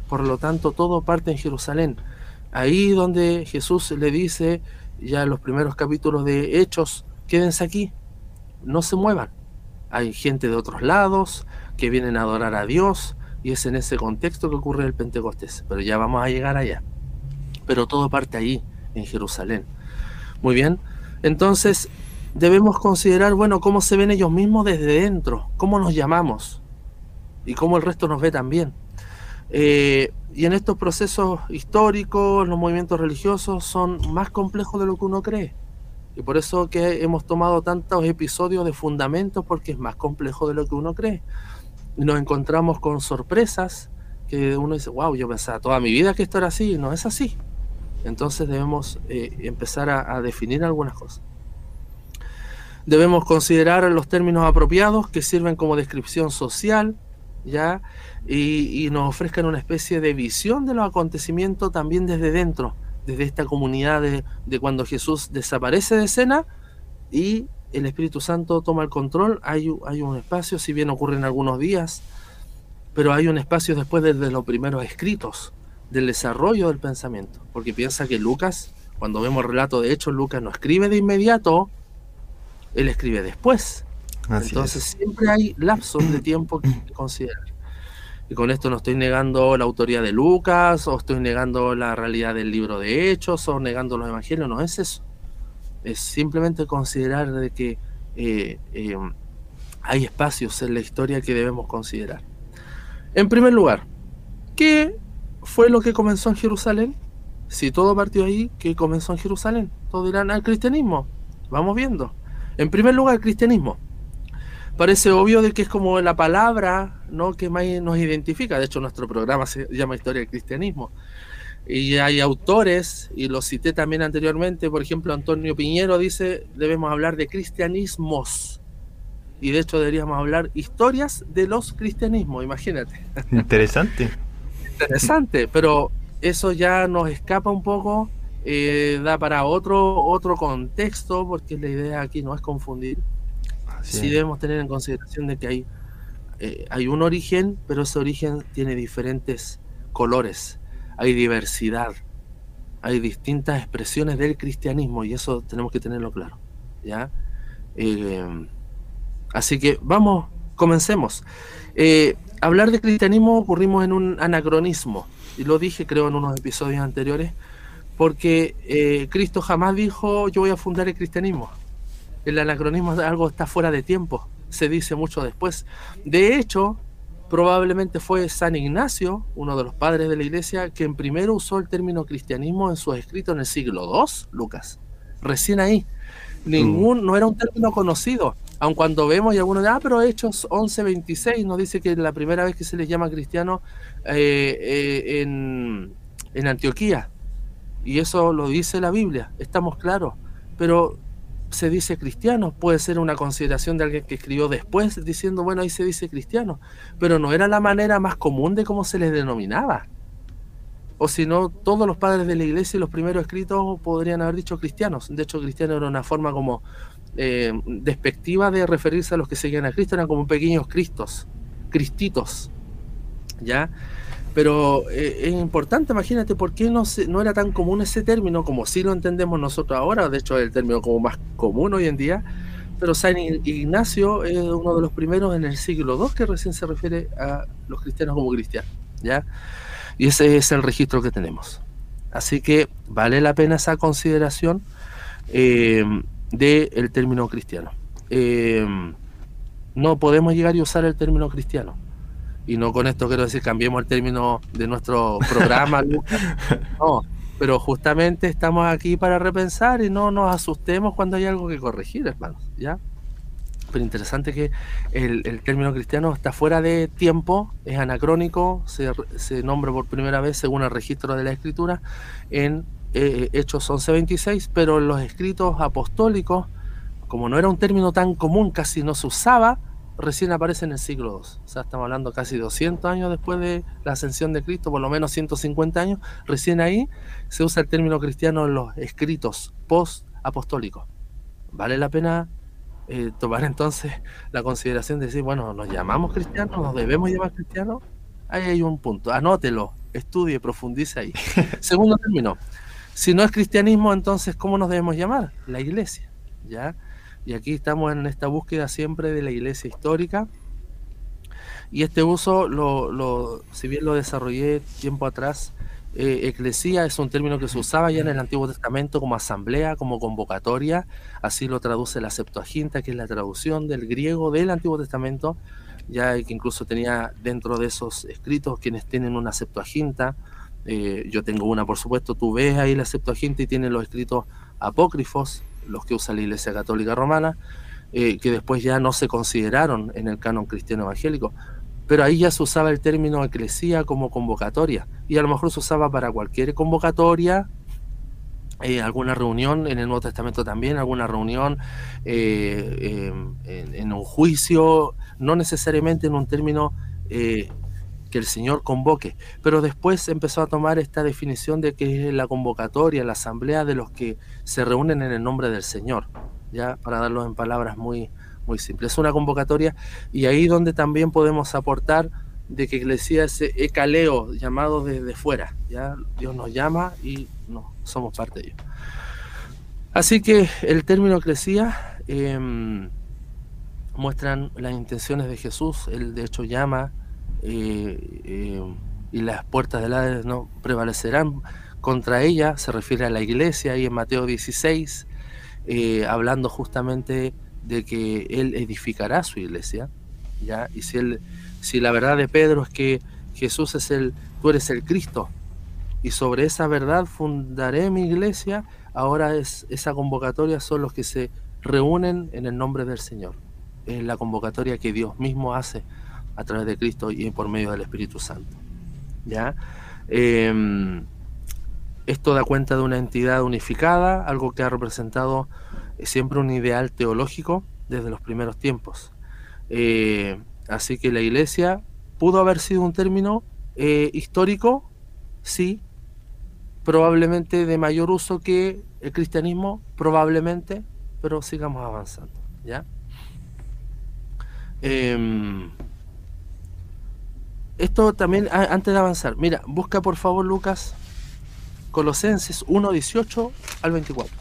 por lo tanto todo parte en Jerusalén. Ahí donde Jesús le dice, ya los primeros capítulos de Hechos, quédense aquí, no se muevan. Hay gente de otros lados, que vienen a adorar a Dios y es en ese contexto que ocurre el Pentecostés. Pero ya vamos a llegar allá. Pero todo parte ahí, en Jerusalén. Muy bien. Entonces debemos considerar, bueno, cómo se ven ellos mismos desde dentro, cómo nos llamamos y cómo el resto nos ve también. Eh, y en estos procesos históricos, los movimientos religiosos son más complejos de lo que uno cree. Y por eso que hemos tomado tantos episodios de fundamentos, porque es más complejo de lo que uno cree nos encontramos con sorpresas que uno dice, wow, yo pensaba toda mi vida que esto era así, no es así. Entonces debemos eh, empezar a, definir algunas cosas. Debemos considerar los términos apropiados que sirven como descripción social, ¿ya? Y, nos ofrezcan una especie de visión de los acontecimientos también desde dentro, desde esta comunidad de, de cuando Jesús desaparece de escena y el Espíritu Santo toma el control, hay, hay un espacio, si bien ocurre en algunos días, pero hay un espacio después de, los primeros escritos, del desarrollo del pensamiento, porque piensa que Lucas, cuando vemos el relato de hechos, Lucas no escribe de inmediato, él escribe después. Entonces siempre hay lapsos de tiempo que considerar. Y con esto no estoy negando la autoría de Lucas, o estoy negando la realidad del libro de Hechos, o negando los evangelios, no es eso es simplemente considerar de que eh, eh, hay espacios en la historia que debemos considerar. En primer lugar, ¿qué fue lo que comenzó en Jerusalén? Si todo partió ahí, ¿qué comenzó en Jerusalén? Todos dirán al cristianismo. Vamos viendo. En primer lugar, el cristianismo. Parece obvio de que es como la palabra ¿no? que más nos identifica. De hecho, nuestro programa se llama Historia del Cristianismo. Y hay autores, y los cité también anteriormente, por ejemplo, Antonio Piñero dice, debemos hablar de cristianismos. Y de hecho deberíamos hablar historias de los cristianismos, imagínate. Interesante. Interesante, pero eso ya nos escapa un poco, eh, da para otro, otro contexto, porque la idea aquí no es confundir. sí debemos tener en consideración de que hay, eh, hay un origen, pero ese origen tiene diferentes colores hay diversidad, hay distintas expresiones del cristianismo y eso tenemos que tenerlo claro. ¿ya? Eh, así que vamos, comencemos. Eh, hablar de cristianismo ocurrimos en un anacronismo, y lo dije creo en unos episodios anteriores, porque eh, Cristo jamás dijo yo voy a fundar el cristianismo. El anacronismo es algo está fuera de tiempo, se dice mucho después. De hecho, probablemente fue San Ignacio, uno de los padres de la iglesia, quien primero usó el término cristianismo en sus escritos en el siglo II, Lucas. Recién ahí. Ningún, no era un término conocido. Aun cuando vemos y algunos de, ah, pero Hechos 11.26 nos dice que es la primera vez que se les llama cristiano eh, eh, en, en Antioquía. Y eso lo dice la Biblia, estamos claros. Pero se dice cristiano, puede ser una consideración de alguien que escribió después diciendo, bueno, ahí se dice cristiano, pero no era la manera más común de cómo se les denominaba. O si no, todos los padres de la iglesia y los primeros escritos podrían haber dicho cristianos. De hecho, cristiano era una forma como eh, despectiva de referirse a los que seguían a Cristo, eran como pequeños cristos, cristitos. ¿Ya? Pero eh, es importante, imagínate, ¿por qué no, no era tan común ese término como si lo entendemos nosotros ahora? De hecho, es el término como más común hoy en día. Pero San Ignacio es uno de los primeros en el siglo II que recién se refiere a los cristianos como cristianos. ¿ya? Y ese es el registro que tenemos. Así que vale la pena esa consideración eh, del término cristiano. Eh, no podemos llegar y usar el término cristiano y no con esto quiero decir cambiemos el término de nuestro programa, [LAUGHS] No, pero justamente estamos aquí para repensar y no nos asustemos cuando hay algo que corregir, hermanos, ¿ya? Pero interesante que el, término cristiano está fuera de tiempo, es anacrónico, se, se, nombra por primera vez según el registro de la escritura en eh, Hechos 11.26, pero en los escritos apostólicos, como no era un término tan común, casi no se usaba, recién aparece en el siglo II. O sea, estamos hablando casi 200 años después de la ascensión de Cristo, por lo menos 150 años. Recién ahí se usa el término cristiano en los escritos post-apostólicos. Vale la pena eh, tomar entonces la consideración de decir, bueno, ¿nos llamamos cristianos? ¿Nos debemos llamar cristianos? Ahí hay un punto. Anótelo, estudie, profundice ahí. [LAUGHS] Segundo término. Si no es cristianismo, entonces, ¿cómo nos debemos llamar? La iglesia. ¿Ya? Y aquí estamos en esta búsqueda siempre de la iglesia histórica. Y este uso, lo, si bien lo desarrollé tiempo atrás, eh, eclesía es un término que se usaba ya en el Antiguo Testamento como asamblea, como convocatoria, así lo traduce la Septuaginta, que es la traducción del griego del Antiguo Testamento, ya que incluso tenía dentro de esos escritos quienes tienen una Septuaginta, eh, yo tengo una por supuesto, tú ves ahí la Septuaginta y tiene los escritos apócrifos, los que usa la Iglesia Católica Romana, eh, que después ya no se consideraron en el canon cristiano evangélico. Pero ahí ya se usaba el término eclesía como convocatoria, y a lo mejor se usaba para cualquier convocatoria, eh, alguna reunión en el Nuevo Testamento también, alguna reunión eh, en, en, un juicio, no necesariamente en un término que el Señor convoque. Pero después empezó a tomar esta definición de que es la convocatoria, la asamblea de los que se reúnen en el nombre del Señor, ya para darlo en palabras muy, muy simples. Es una convocatoria y ahí donde también podemos aportar de que iglesia ese ecaleo llamado desde fuera, ya Dios nos llama y no somos parte de ello. Así que el término eclesía em, muestran las intenciones de Jesús, él de hecho llama eh, eh, y las puertas del Hades no prevalecerán contra ella, se refiere a la iglesia y en Mateo 16, eh, hablando justamente de que él edificará su iglesia, ¿ya? Y si, él, si la verdad de Pedro es que Jesús es el, tú eres el Cristo, y sobre esa verdad fundaré mi iglesia, ahora es esa convocatoria son los que se reúnen en el nombre del Señor. Es la convocatoria que Dios mismo hace a través de Cristo y por medio del Espíritu Santo. ¿ya? Em, esto da cuenta de una entidad unificada, algo que ha representado eh, siempre un ideal teológico desde los primeros tiempos. Eh, así que la iglesia pudo haber sido un término eh, histórico, sí, probablemente de mayor uso que el cristianismo, probablemente, pero sigamos avanzando, ¿ya? Em, esto también, antes de avanzar, mira, busca por favor Lucas Colosenses 1, 18 al 24.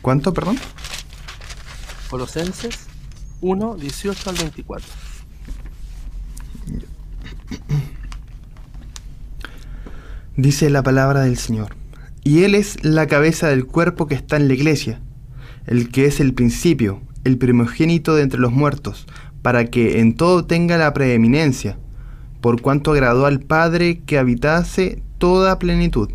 ¿Cuánto, perdón? Colosenses 1, 18 al 24. Dice la palabra del Señor. Y Él es la cabeza del cuerpo que está en la iglesia, el que es el principio, el primogénito de entre los muertos, para que en todo tenga la preeminencia, por cuanto agradó al Padre que habitase toda plenitud,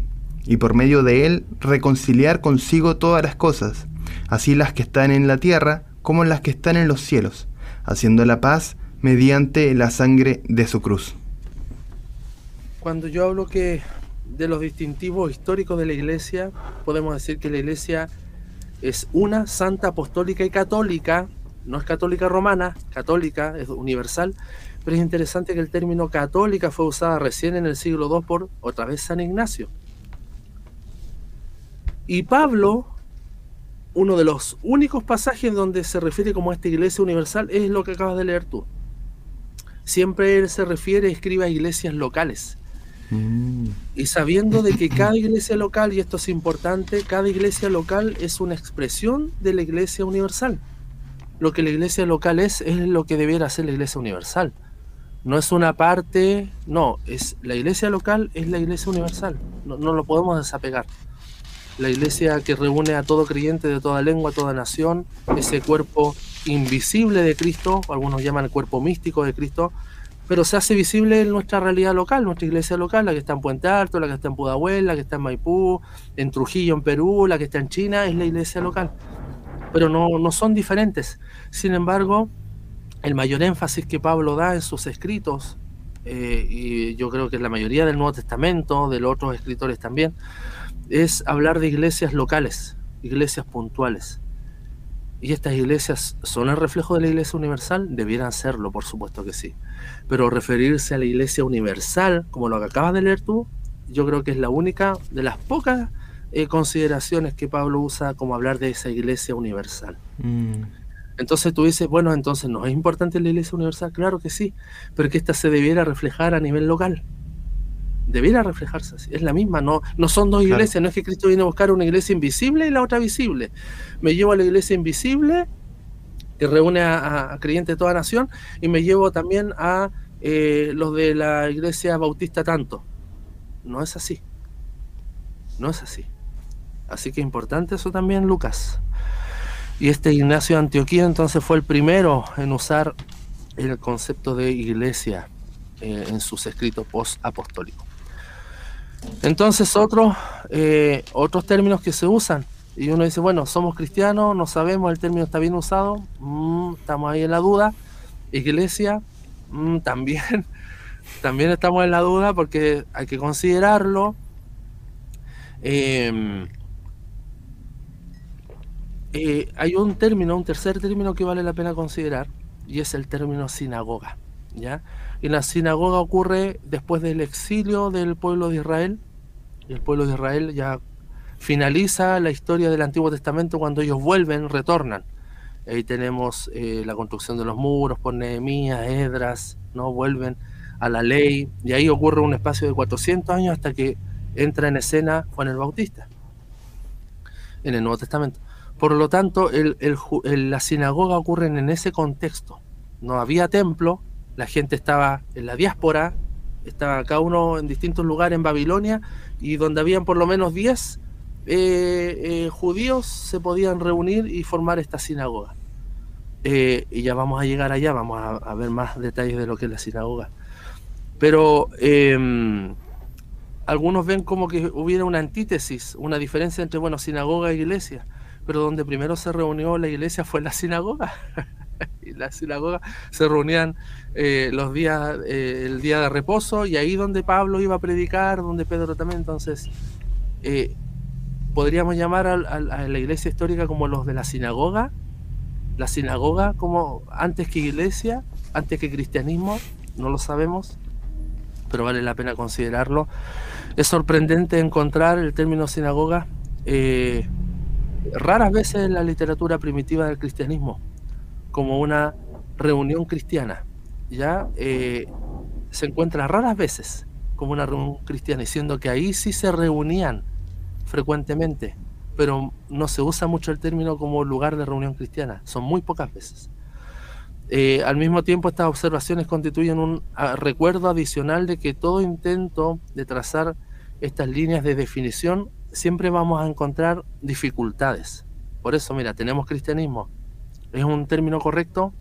y por medio de Él reconciliar consigo todas las cosas, así las que están en la tierra como las que están en los cielos, haciendo la paz mediante la sangre de su cruz. Cuando yo hablo que de los distintivos históricos de la iglesia, podemos decir que la iglesia es una santa apostólica y católica, no es católica romana, católica, es universal, pero es interesante que el término católica fue usada recién en el siglo II por otra vez San Ignacio. Y Pablo, uno de los únicos pasajes donde se refiere como esta iglesia universal es lo que acabas de leer tú. Siempre él se refiere, escribe a iglesias locales. Mm. Y sabiendo de que cada iglesia local, y esto es importante, cada iglesia local es una expresión de la iglesia universal. Lo que la iglesia local es, es lo que debiera ser la iglesia universal. No es una parte, no, es la iglesia local es la iglesia universal. No, no lo podemos desapegar. La iglesia que reúne a todo creyente de toda lengua, toda nación, ese cuerpo invisible de Cristo, algunos llaman el cuerpo místico de Cristo, pero se hace visible en nuestra realidad local, nuestra iglesia local, la que está en Puente Alto, la que está en Pudahuel, la que está en Maipú, en Trujillo, en Perú, la que está en China, es la iglesia local. Pero no, no son diferentes. Sin embargo, el mayor énfasis que Pablo da en sus escritos, eh, y yo creo que la mayoría del Nuevo Testamento, de los otros escritores también, es hablar de iglesias locales, iglesias puntuales. ¿Y estas iglesias son el reflejo de la iglesia universal? Debieran serlo, por supuesto que sí. Pero referirse a la iglesia universal, como lo que acabas de leer tú, yo creo que es la única de las pocas eh, consideraciones que Pablo usa como hablar de esa iglesia universal. Mm. Entonces tú dices, bueno, entonces no es importante la iglesia universal, claro que sí, pero que ésta se debiera reflejar a nivel local debiera reflejarse así. Es la misma, no, no son dos iglesias, no es que Cristo viene a buscar una iglesia invisible y la otra visible. Me llevo a la iglesia invisible, que reúne a, creyentes de toda nación, y me llevo también a eh, los de la iglesia bautista tanto. No es así. No es así. Así que importante eso también, Lucas. Y este Ignacio de Antioquía entonces fue el primero en usar el concepto de iglesia eh, en sus escritos post-apostólicos. Entonces otros, eh, otros términos que se usan, y uno dice, bueno, somos cristianos, no sabemos, el término está bien usado, mm, estamos ahí en la duda. Iglesia, mm, también, [LAUGHS] también estamos en la duda porque hay que considerarlo. Em, eh, hay un término, un tercer término que vale la pena considerar, y es el término sinagoga. ¿ya? Y la sinagoga ocurre después del exilio del pueblo de Israel. Y el pueblo de Israel ya finaliza la historia del Antiguo Testamento cuando ellos vuelven, retornan. Ahí tenemos eh, la construcción de los muros por Nehemías, Edras, ¿no? vuelven a la ley. Y ahí ocurre un espacio de 400 años hasta que entra en escena Juan el Bautista en el Nuevo Testamento. Por lo tanto, la sinagoga ocurre en ese contexto. No había templo, la gente estaba en la diáspora, estaba cada uno en distintos lugares en Babilonia y donde habían por lo menos 10 eh, eh, judíos se podían reunir y formar esta sinagoga. Eh, y ya vamos a llegar allá, vamos a, ver más detalles de lo que es la sinagoga. Pero em, algunos ven como que hubiera una antítesis, una diferencia entre, bueno, sinagoga e iglesia, pero donde primero se reunió la iglesia fue la sinagoga. [LAUGHS] y la sinagoga se reunían eh, los días, eh, el día de reposo, y ahí donde Pablo iba a predicar, donde Pedro también, entonces eh, podríamos llamar a, la iglesia histórica como los de la sinagoga, la sinagoga como antes que iglesia, antes que cristianismo, no lo sabemos, pero vale la pena considerarlo. Es sorprendente encontrar el término sinagoga raras veces en la literatura primitiva del cristianismo como una reunión cristiana. Ya eh, se encuentra raras veces como una reunión cristiana, diciendo que ahí sí se reunían frecuentemente pero no se usa mucho el término como lugar de reunión cristiana, son muy pocas veces. Eh, al mismo tiempo, estas observaciones constituyen un ah, recuerdo adicional de que todo intento de trazar estas líneas de definición siempre vamos a encontrar dificultades. Por eso, mira, tenemos cristianismo. ¿Es un término correcto?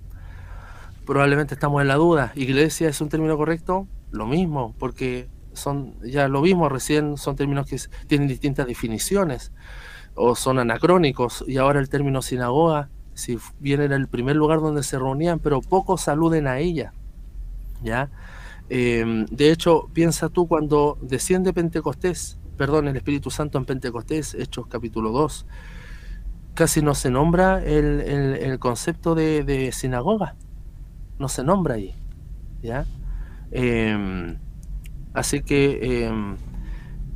Probablemente estamos en la duda. ¿Iglesia es un término correcto? Lo mismo, porque son ya lo mismo recién, son términos que tienen distintas definiciones o son anacrónicos. Y ahora el término sinagoga si bien era el primer lugar donde se reunían, pero pocos saluden a ella. ¿ya? Em, de hecho, piensa tú cuando desciende Pentecostés, perdón, el Espíritu Santo en Pentecostés, Hechos capítulo 2, casi no se nombra el, concepto de, sinagoga, no se nombra ahí. ¿ya? Em, así que, em,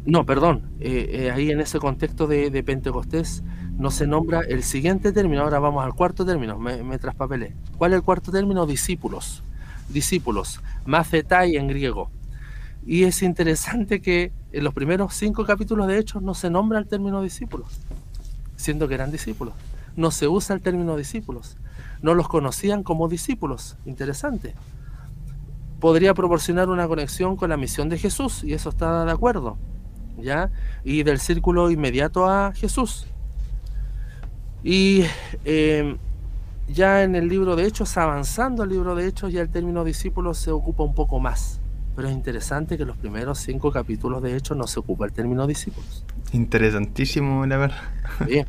no, perdón, eh, eh, ahí en ese contexto de, Pentecostés, no se nombra el siguiente término. Ahora vamos al cuarto término, me, me traspapelé. ¿Cuál es el cuarto término? Discípulos. Discípulos, macetai en griego. Y es interesante que en los primeros cinco capítulos de Hechos no se nombra el término discípulos, siendo que eran discípulos. No se usa el término discípulos. No los conocían como discípulos. Interesante. Podría proporcionar una conexión con la misión de Jesús, y eso está de acuerdo. ¿Ya? Y del círculo inmediato a Jesús. Y em, ya en el libro de Hechos, avanzando el libro de Hechos, ya el término discípulo se ocupa un poco más. Pero es interesante que los primeros cinco capítulos de Hechos no se ocupa el término discípulos. Interesantísimo, la verdad. Bien,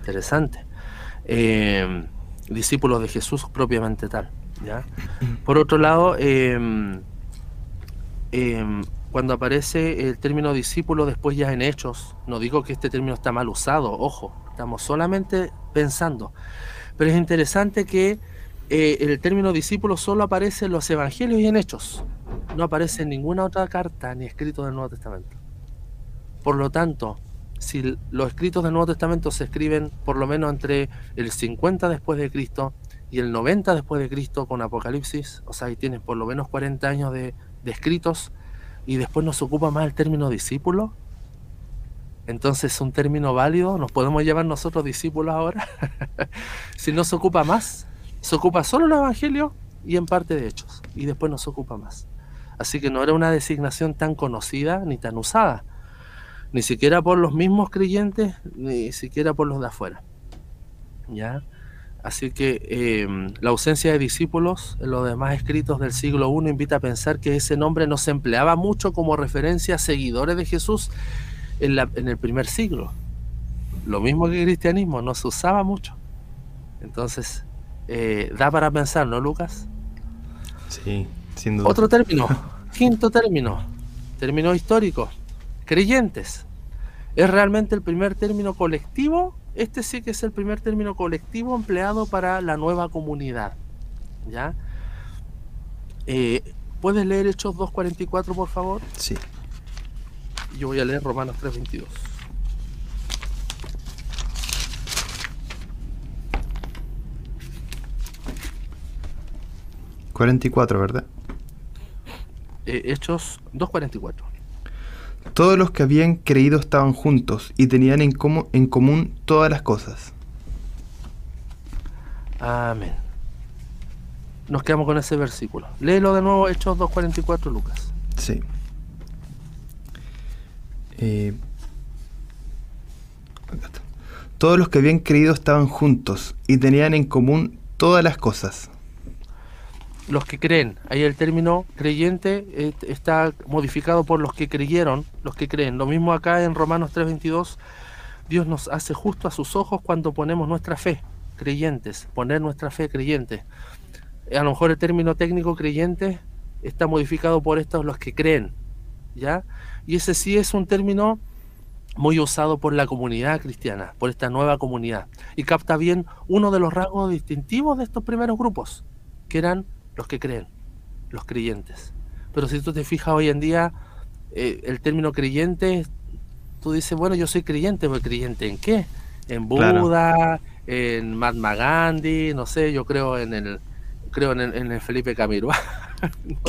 interesante. Em, discípulos de Jesús propiamente tal. Por otro lado, em, cuando aparece el término discípulo después ya en Hechos, no digo que este término está mal usado, ojo, Estamos solamente pensando. Pero es interesante que eh, el término discípulo solo aparece en los evangelios y en hechos. No aparece en ninguna otra carta ni escrito del Nuevo Testamento. Por lo tanto, si los escritos del Nuevo Testamento se escriben por lo menos entre el 50 después de Cristo y el 90 después de Cristo con Apocalipsis, o sea, ahí tienes por lo menos 40 años de, escritos, y después nos ocupa más el término discípulo, entonces, un término válido, ¿nos podemos llamar nosotros discípulos ahora? [LAUGHS] si no se ocupa más, se ocupa solo el Evangelio y en parte de Hechos, y después no se ocupa más. Así que no era una designación tan conocida ni tan usada, ni siquiera por los mismos creyentes, ni siquiera por los de afuera. ¿Ya? Así que em, la ausencia de discípulos en los demás escritos del siglo I invita a pensar que ese nombre no se empleaba mucho como referencia a seguidores de Jesús, en, el primer siglo. Lo mismo que el cristianismo, no se usaba mucho. Entonces, eh, da para pensar, ¿no, Lucas? Sí, sin duda. Otro término, quinto término, término histórico, creyentes. ¿Es realmente el primer término colectivo? Este sí que es el primer término colectivo empleado para la nueva comunidad. ¿Ya? Eh, ¿Puedes leer Hechos 2.44, por favor? Sí. Yo voy a leer Romanos 3:22. ¿44, verdad? Eh, Hechos 2.44. Todos los que habían creído estaban juntos y tenían en, en común todas las cosas. Amén. Nos quedamos con ese versículo. Léelo de nuevo, Hechos 2.44, Lucas. Sí. Eh, todos los que habían creído estaban juntos y tenían en común todas las cosas. Los que creen, ahí el término creyente eh, está modificado por los que creyeron, los que creen. Lo mismo acá en Romanos 3:22, Dios nos hace justo a sus ojos cuando ponemos nuestra fe, creyentes, poner nuestra fe creyente. A lo mejor el término técnico creyente está modificado por estos los que creen, ¿ya? Y ese sí es un término muy usado por la comunidad cristiana, por esta nueva comunidad. Y capta bien uno de los rasgos distintivos de estos primeros grupos, que eran los que creen, los creyentes. Pero si tú te fijas hoy en día, eh, el término creyente, tú dices, bueno, yo soy creyente, pero creyente en qué? En Buda, en Mahatma Gandhi, no sé, yo creo en el creo en el, Felipe Camilo. [LAUGHS]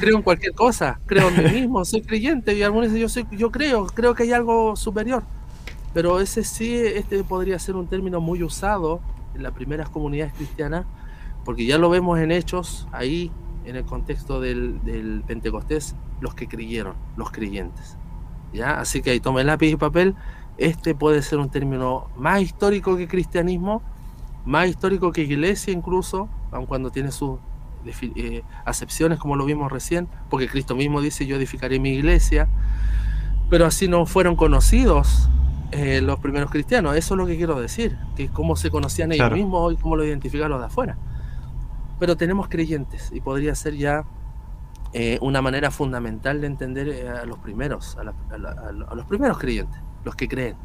creo en cualquier cosa, creo en mí mismo, soy creyente y algunos dicen yo, soy, yo creo, creo que hay algo superior. Pero ese sí, este podría ser un término muy usado en las primeras comunidades cristianas, porque ya lo vemos en Hechos, ahí en el contexto del, del Pentecostés, los que creyeron, los creyentes. ¿ya? Así que ahí tome lápiz y papel. Este puede ser un término más histórico que cristianismo, más histórico que iglesia incluso, aun cuando tiene sus eh, acepciones como lo vimos recién, porque Cristo mismo dice yo edificaré mi iglesia, pero así no fueron conocidos eh, los primeros cristianos, eso es lo que quiero decir, que cómo se conocían ellos mismos y cómo lo identificaron los de afuera. Pero tenemos creyentes y podría ser ya eh, una manera fundamental de entender a los primeros, a los primeros creyentes los que creen.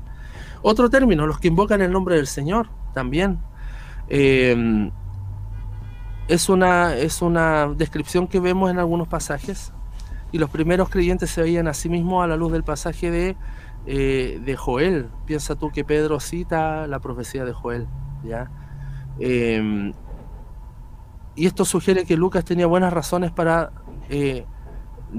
Otro término, los que invocan el nombre del Señor, también. Em, es, una, es una descripción que vemos en algunos pasajes. Y los primeros creyentes se veían a sí mismos a la luz del pasaje de, eh, de Joel. Piensa tú que Pedro cita la profecía de Joel. ¿ya? Em, y esto sugiere que Lucas tenía buenas razones para eh,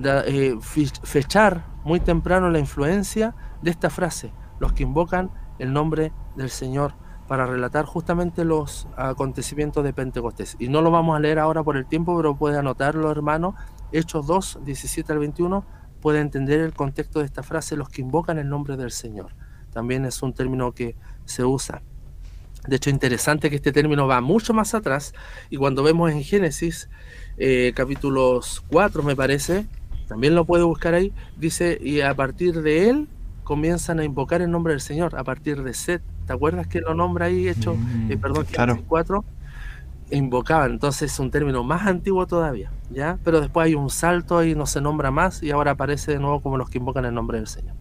eh, fechar muy temprano la influencia de esta frase, los que invocan el nombre del Señor, para relatar justamente los acontecimientos de Pentecostés. Y no lo vamos a leer ahora por el tiempo, pero puede anotarlo, hermano. Hechos 2, 17 al 21, puede entender el contexto de esta frase, los que invocan el nombre del Señor. También es un término que se usa. De hecho, interesante que este término va mucho más atrás. Y cuando vemos en Génesis, eh, capítulos 4, me parece, también lo puede buscar ahí, dice, y a partir de él comienzan a invocar el nombre del Señor a partir de Set. ¿Te acuerdas que lo nombra ahí hecho, mm, eh, perdón, claro. cuatro? Invocaban, entonces es un término más antiguo todavía, ¿ya? Pero después hay un salto y no se nombra más y ahora aparece de nuevo como los que invocan el nombre del Señor.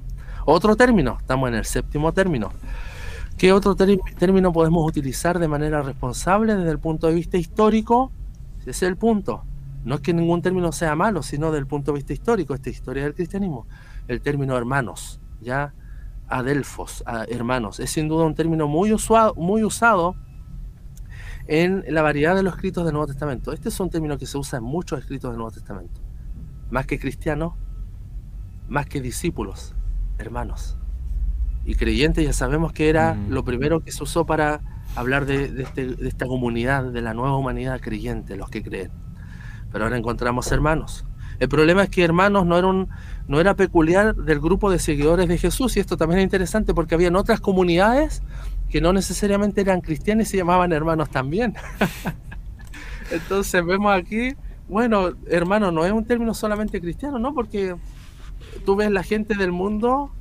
Otro término, estamos en el séptimo término. ¿Qué otro término podemos utilizar de manera responsable desde el punto de vista histórico? Ese es el punto. No es que ningún término sea malo, sino desde el punto de vista histórico, esta historia del cristianismo. El término hermanos ya adelfos, hermanos. Es sin duda un término muy, usado, muy usado en la variedad de los escritos del Nuevo Testamento. Este es un término que se usa en muchos escritos del Nuevo Testamento. Más que cristianos, más que discípulos, hermanos. Y creyentes ya sabemos que era mm. lo primero que se usó para hablar de, este, de esta comunidad, de la nueva humanidad creyente, los que creen. Pero ahora encontramos hermanos. El problema es que hermanos no era, un, no era peculiar del grupo de seguidores de Jesús y esto también es interesante porque habían otras comunidades que no necesariamente eran cristianas y se llamaban hermanos también. [LAUGHS] Entonces vemos aquí, bueno, hermano no es un término solamente cristiano, ¿no? Porque tú ves la gente del mundo,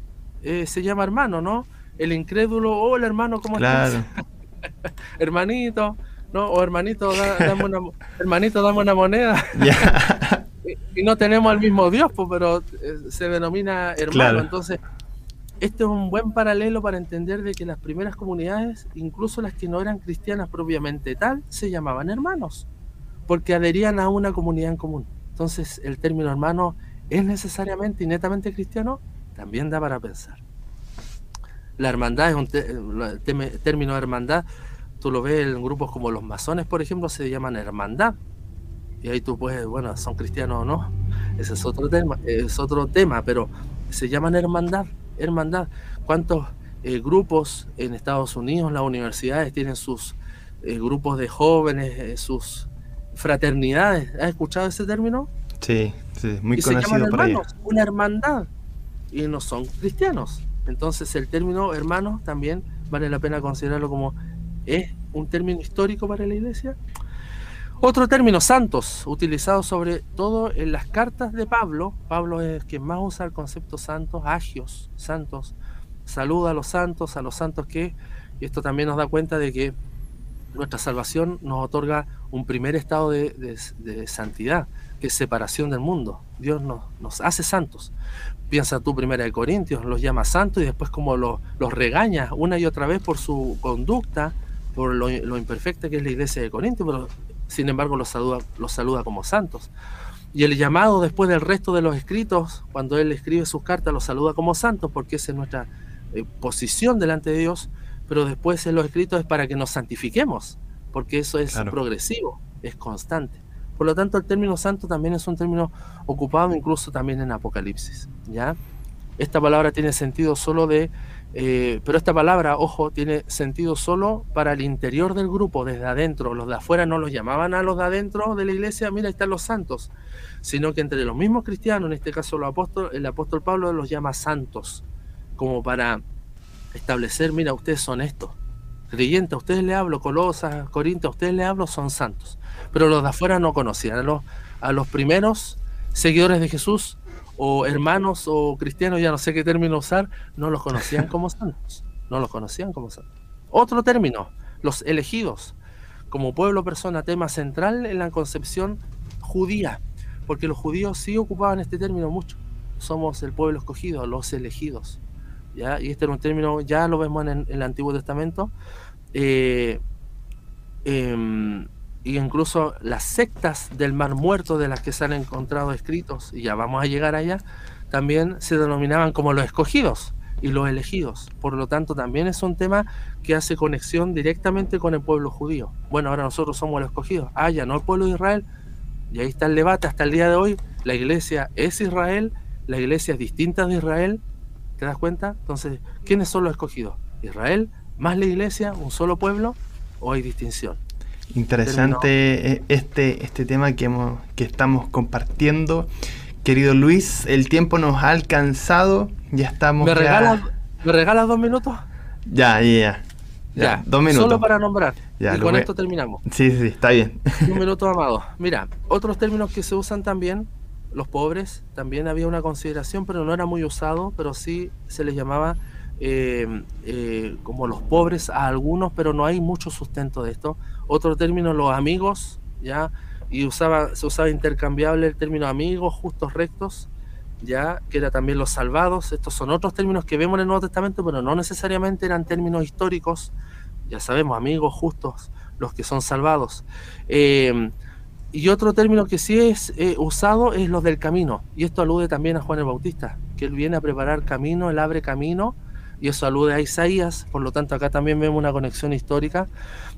eh, se llama hermano, ¿no? El incrédulo, hola hermano, ¿cómo estás? [LAUGHS] Hermanito, ¿no? O hermanito, dame una, hermanito, dame una moneda. [LAUGHS] y no tenemos al mismo Dios, pues, pero eh, se denomina hermano. Entonces, este es un buen paralelo para entender de que las primeras comunidades, incluso las que no eran cristianas propiamente tal, se llamaban hermanos, porque adherían a una comunidad en común. Entonces, el término hermano es necesariamente y netamente cristiano, también da para pensar. La hermandad es un término de hermandad, tú lo ves en grupos como los masones, por ejemplo, se llaman hermandad, y ahí tú puedes, bueno, son cristianos o no, ese es otro tema, es otro tema, pero se llaman hermandad, hermandad. ¿Cuántos eh, grupos en Estados Unidos, las universidades tienen sus eh, grupos de jóvenes, eh, sus fraternidades? ¿Has escuchado ese término? Sí, sí, muy conocido por ahí. Una hermandad y no son cristianos. Entonces el término hermanos también vale la pena considerarlo como es un término histórico para la iglesia otro término, santos, utilizado sobre todo en las cartas de Pablo. Pablo es quien más usa el concepto santos, agios, santos. Saluda a los santos, a los santos que, y esto también nos da cuenta de que nuestra salvación nos otorga un primer estado de, santidad, que es separación del mundo. Dios nos, nos, hace santos. Piensa tú, primera de Corintios, los llama santos y después como los, regaña una y otra vez por su conducta, por lo, lo imperfecta que es la iglesia de Corintios, pero sin embargo los saluda, los saluda como santos. Y el llamado después del resto de los escritos, cuando él escribe sus cartas, los saluda como santos, porque esa es nuestra eh, posición delante de Dios, pero después en los escritos es para que nos santifiquemos, porque eso es progresivo, es constante. Por lo tanto, el término santo también es un término ocupado incluso también en Apocalipsis. ¿ya? Esta palabra tiene sentido solo de Eh, pero esta palabra, ojo, tiene sentido solo para el interior del grupo, desde adentro. Los de afuera no los llamaban a los de adentro de la iglesia, mira, están los santos, sino que entre los mismos cristianos, en este caso los el apóstol Pablo los llama santos, como para establecer, mira, ustedes son estos. Creyentes, a ustedes le hablo, Colosas, Corintios, a ustedes le hablo, son santos. Pero los de afuera no conocían. A los, a los primeros seguidores de Jesús o hermanos o cristianos, ya no sé qué término usar, no los conocían como santos. No los conocían como santos. Otro término, los elegidos. Como pueblo, persona, tema central en la concepción judía, porque los judíos sí ocupaban este término mucho. Somos el pueblo escogido, los elegidos. ¿ya? Y este era un término, ya lo vemos en, el Antiguo Testamento. Eh, em, y incluso las sectas del Mar Muerto de las que se han encontrado escritos, y ya vamos a llegar allá, también se denominaban como los escogidos y los elegidos. Por lo tanto, también es un tema que hace conexión directamente con el pueblo judío. Bueno, ahora nosotros somos los escogidos. Ah, ya no el pueblo de Israel. Y ahí está el debate hasta el día de hoy. La iglesia es Israel, la iglesia es distinta de Israel. ¿Te das cuenta? Entonces, ¿quiénes son los escogidos? ¿Israel más la iglesia, un solo pueblo o hay distinción? Interesante eh, este, este tema que, hemos, que estamos compartiendo. Querido Luis, el tiempo nos ha alcanzado. Ya estamos. ¿Me, regalas, ¿me regalas dos minutos? Ya, ya, ya. dos minutos. Solo para nombrar. y con esto terminamos. Sí, sí, está bien. Un [LAUGHS] minuto, amado. Mira, otros términos que se usan también, los pobres, también había una consideración, pero no era muy usado, pero sí se les llamaba eh, eh, como los pobres a algunos, pero no hay mucho sustento de esto. Otro término, los amigos, ya, y usaba, se usaba intercambiable el término amigos, justos, rectos, ya, que era también los salvados. Estos son otros términos que vemos en el Nuevo Testamento, pero no necesariamente eran términos históricos. Ya sabemos, amigos, justos, los que son salvados. Eh, y otro término que sí es usado es los del camino. Y esto alude también a Juan el Bautista, que él viene a preparar camino, él abre camino y eso alude a Isaías, por lo tanto acá también vemos una conexión histórica,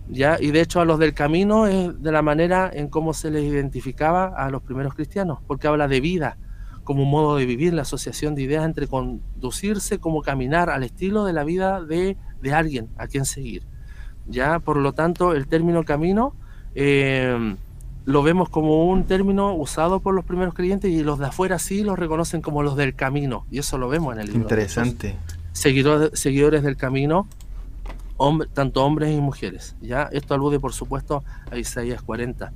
¿ya? y de hecho a los del camino es de la manera en cómo se les identificaba a los primeros cristianos, porque habla de vida como un modo de vivir, la asociación de ideas entre conducirse como caminar al estilo de la vida de, de alguien a quien seguir. ¿ya? Por lo tanto, el término camino eh, lo vemos como un término usado por los primeros creyentes y los de afuera sí los reconocen como los del camino, y eso lo vemos en el libro. Interesante seguidores, del camino, tanto hombres y mujeres. ¿ya? Esto alude, por supuesto, a Isaías 40.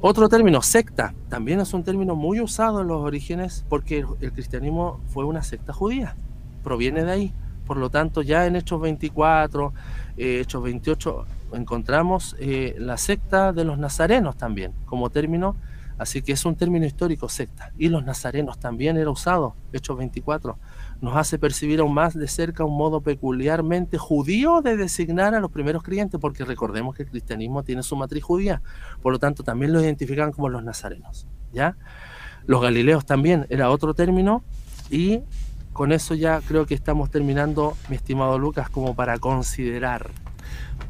Otro término, secta, también es un término muy usado en los orígenes porque el, cristianismo fue una secta judía, proviene de ahí. Por lo tanto, ya en Hechos 24, eh, Hechos 28, encontramos eh, la secta de los nazarenos también como término, así que es un término histórico, secta. Y los nazarenos también era usado, Hechos 24 nos hace percibir aún más de cerca un modo peculiarmente judío de designar a los primeros creyentes, porque recordemos que el cristianismo tiene su matriz judía, por lo tanto también los identifican como los nazarenos, ¿ya? Los galileos también era otro término y con eso ya creo que estamos terminando, mi estimado Lucas, como para considerar.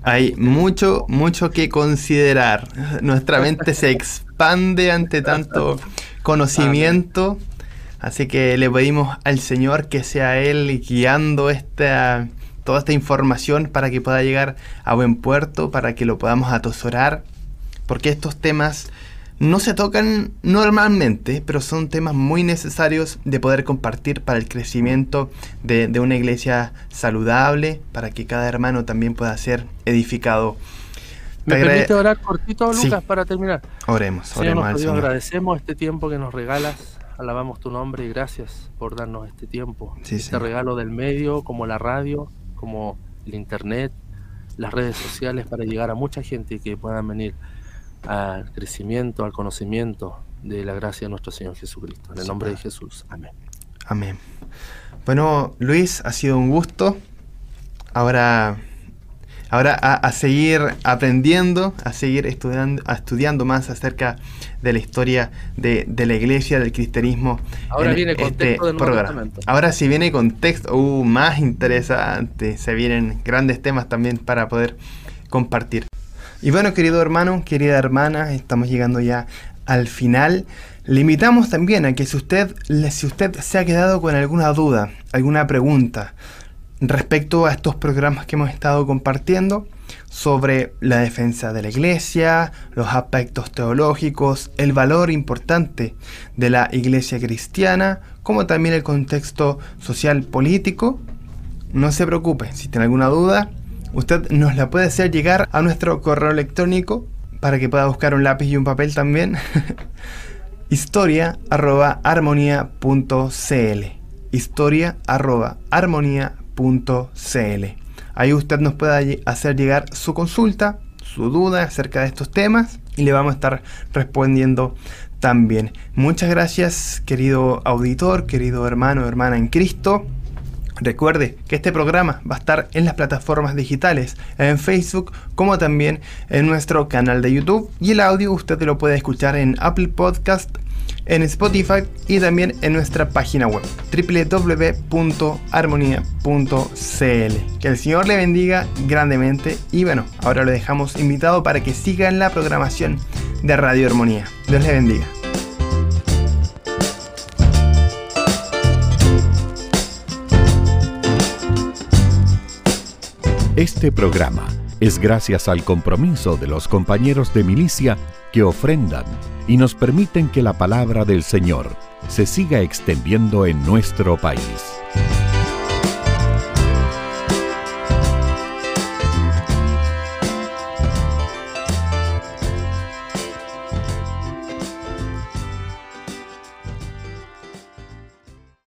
Hay mucho, mucho que considerar. Nuestra mente se expande ante tanto [LAUGHS] conocimiento. Así que le pedimos al Señor que sea Él guiando esta, toda esta información para que pueda llegar a buen puerto, para que lo podamos atosorar, porque estos temas no se tocan normalmente, pero son temas muy necesarios de poder compartir para el crecimiento de, una iglesia saludable, para que cada hermano también pueda ser edificado. ¿Me permite orar cortito, Lucas, para terminar? Oremos, oremos al Señor. Agradecemos este tiempo que nos regalas alabamos tu nombre y gracias por darnos este tiempo, este regalo del medio, como la radio, como el internet, las redes sociales, para llegar a mucha gente que puedan venir al crecimiento, al conocimiento de la gracia de nuestro Señor Jesucristo. En el nombre de Jesús. Amén. Amén. Bueno, Luis, ha sido un gusto. Ahora ahora a, seguir aprendiendo, a seguir estudiando, estudiando más acerca de la historia de, la iglesia, del cristianismo. Ahora viene este programa. Ahora sí viene contexto, uh, más interesante, se vienen grandes temas también para poder compartir. Y bueno, querido hermano, querida hermana, estamos llegando ya al final. Le invitamos también a que si usted, si usted se ha quedado con alguna duda, alguna pregunta, respecto a estos programas que hemos estado compartiendo sobre la defensa de la iglesia, los aspectos teológicos, el valor importante de la iglesia cristiana, como también el contexto social político. No se preocupe, si tiene alguna duda, usted nos la puede hacer llegar a nuestro correo electrónico para que pueda buscar un lápiz y un papel también. [LAUGHS] historia arroba historia arroba Ahí usted nos puede hacer llegar su consulta, su duda acerca de estos temas y le vamos a estar respondiendo también. Muchas gracias, querido auditor, querido hermano, hermana en Cristo. Recuerde que este programa va a estar en las plataformas digitales, en Facebook como también en nuestro canal de YouTube y el audio usted lo puede escuchar en Apple Podcast, en Spotify y también en nuestra página web www.armonía.cl. Que el Señor le bendiga grandemente y bueno, ahora lo dejamos invitado para que siga en la programación de Radio Armonía. Dios le bendiga. Este programa es gracias al compromiso de los compañeros de milicia que ofrendan y nos permiten que la palabra del Señor se siga extendiendo en nuestro país.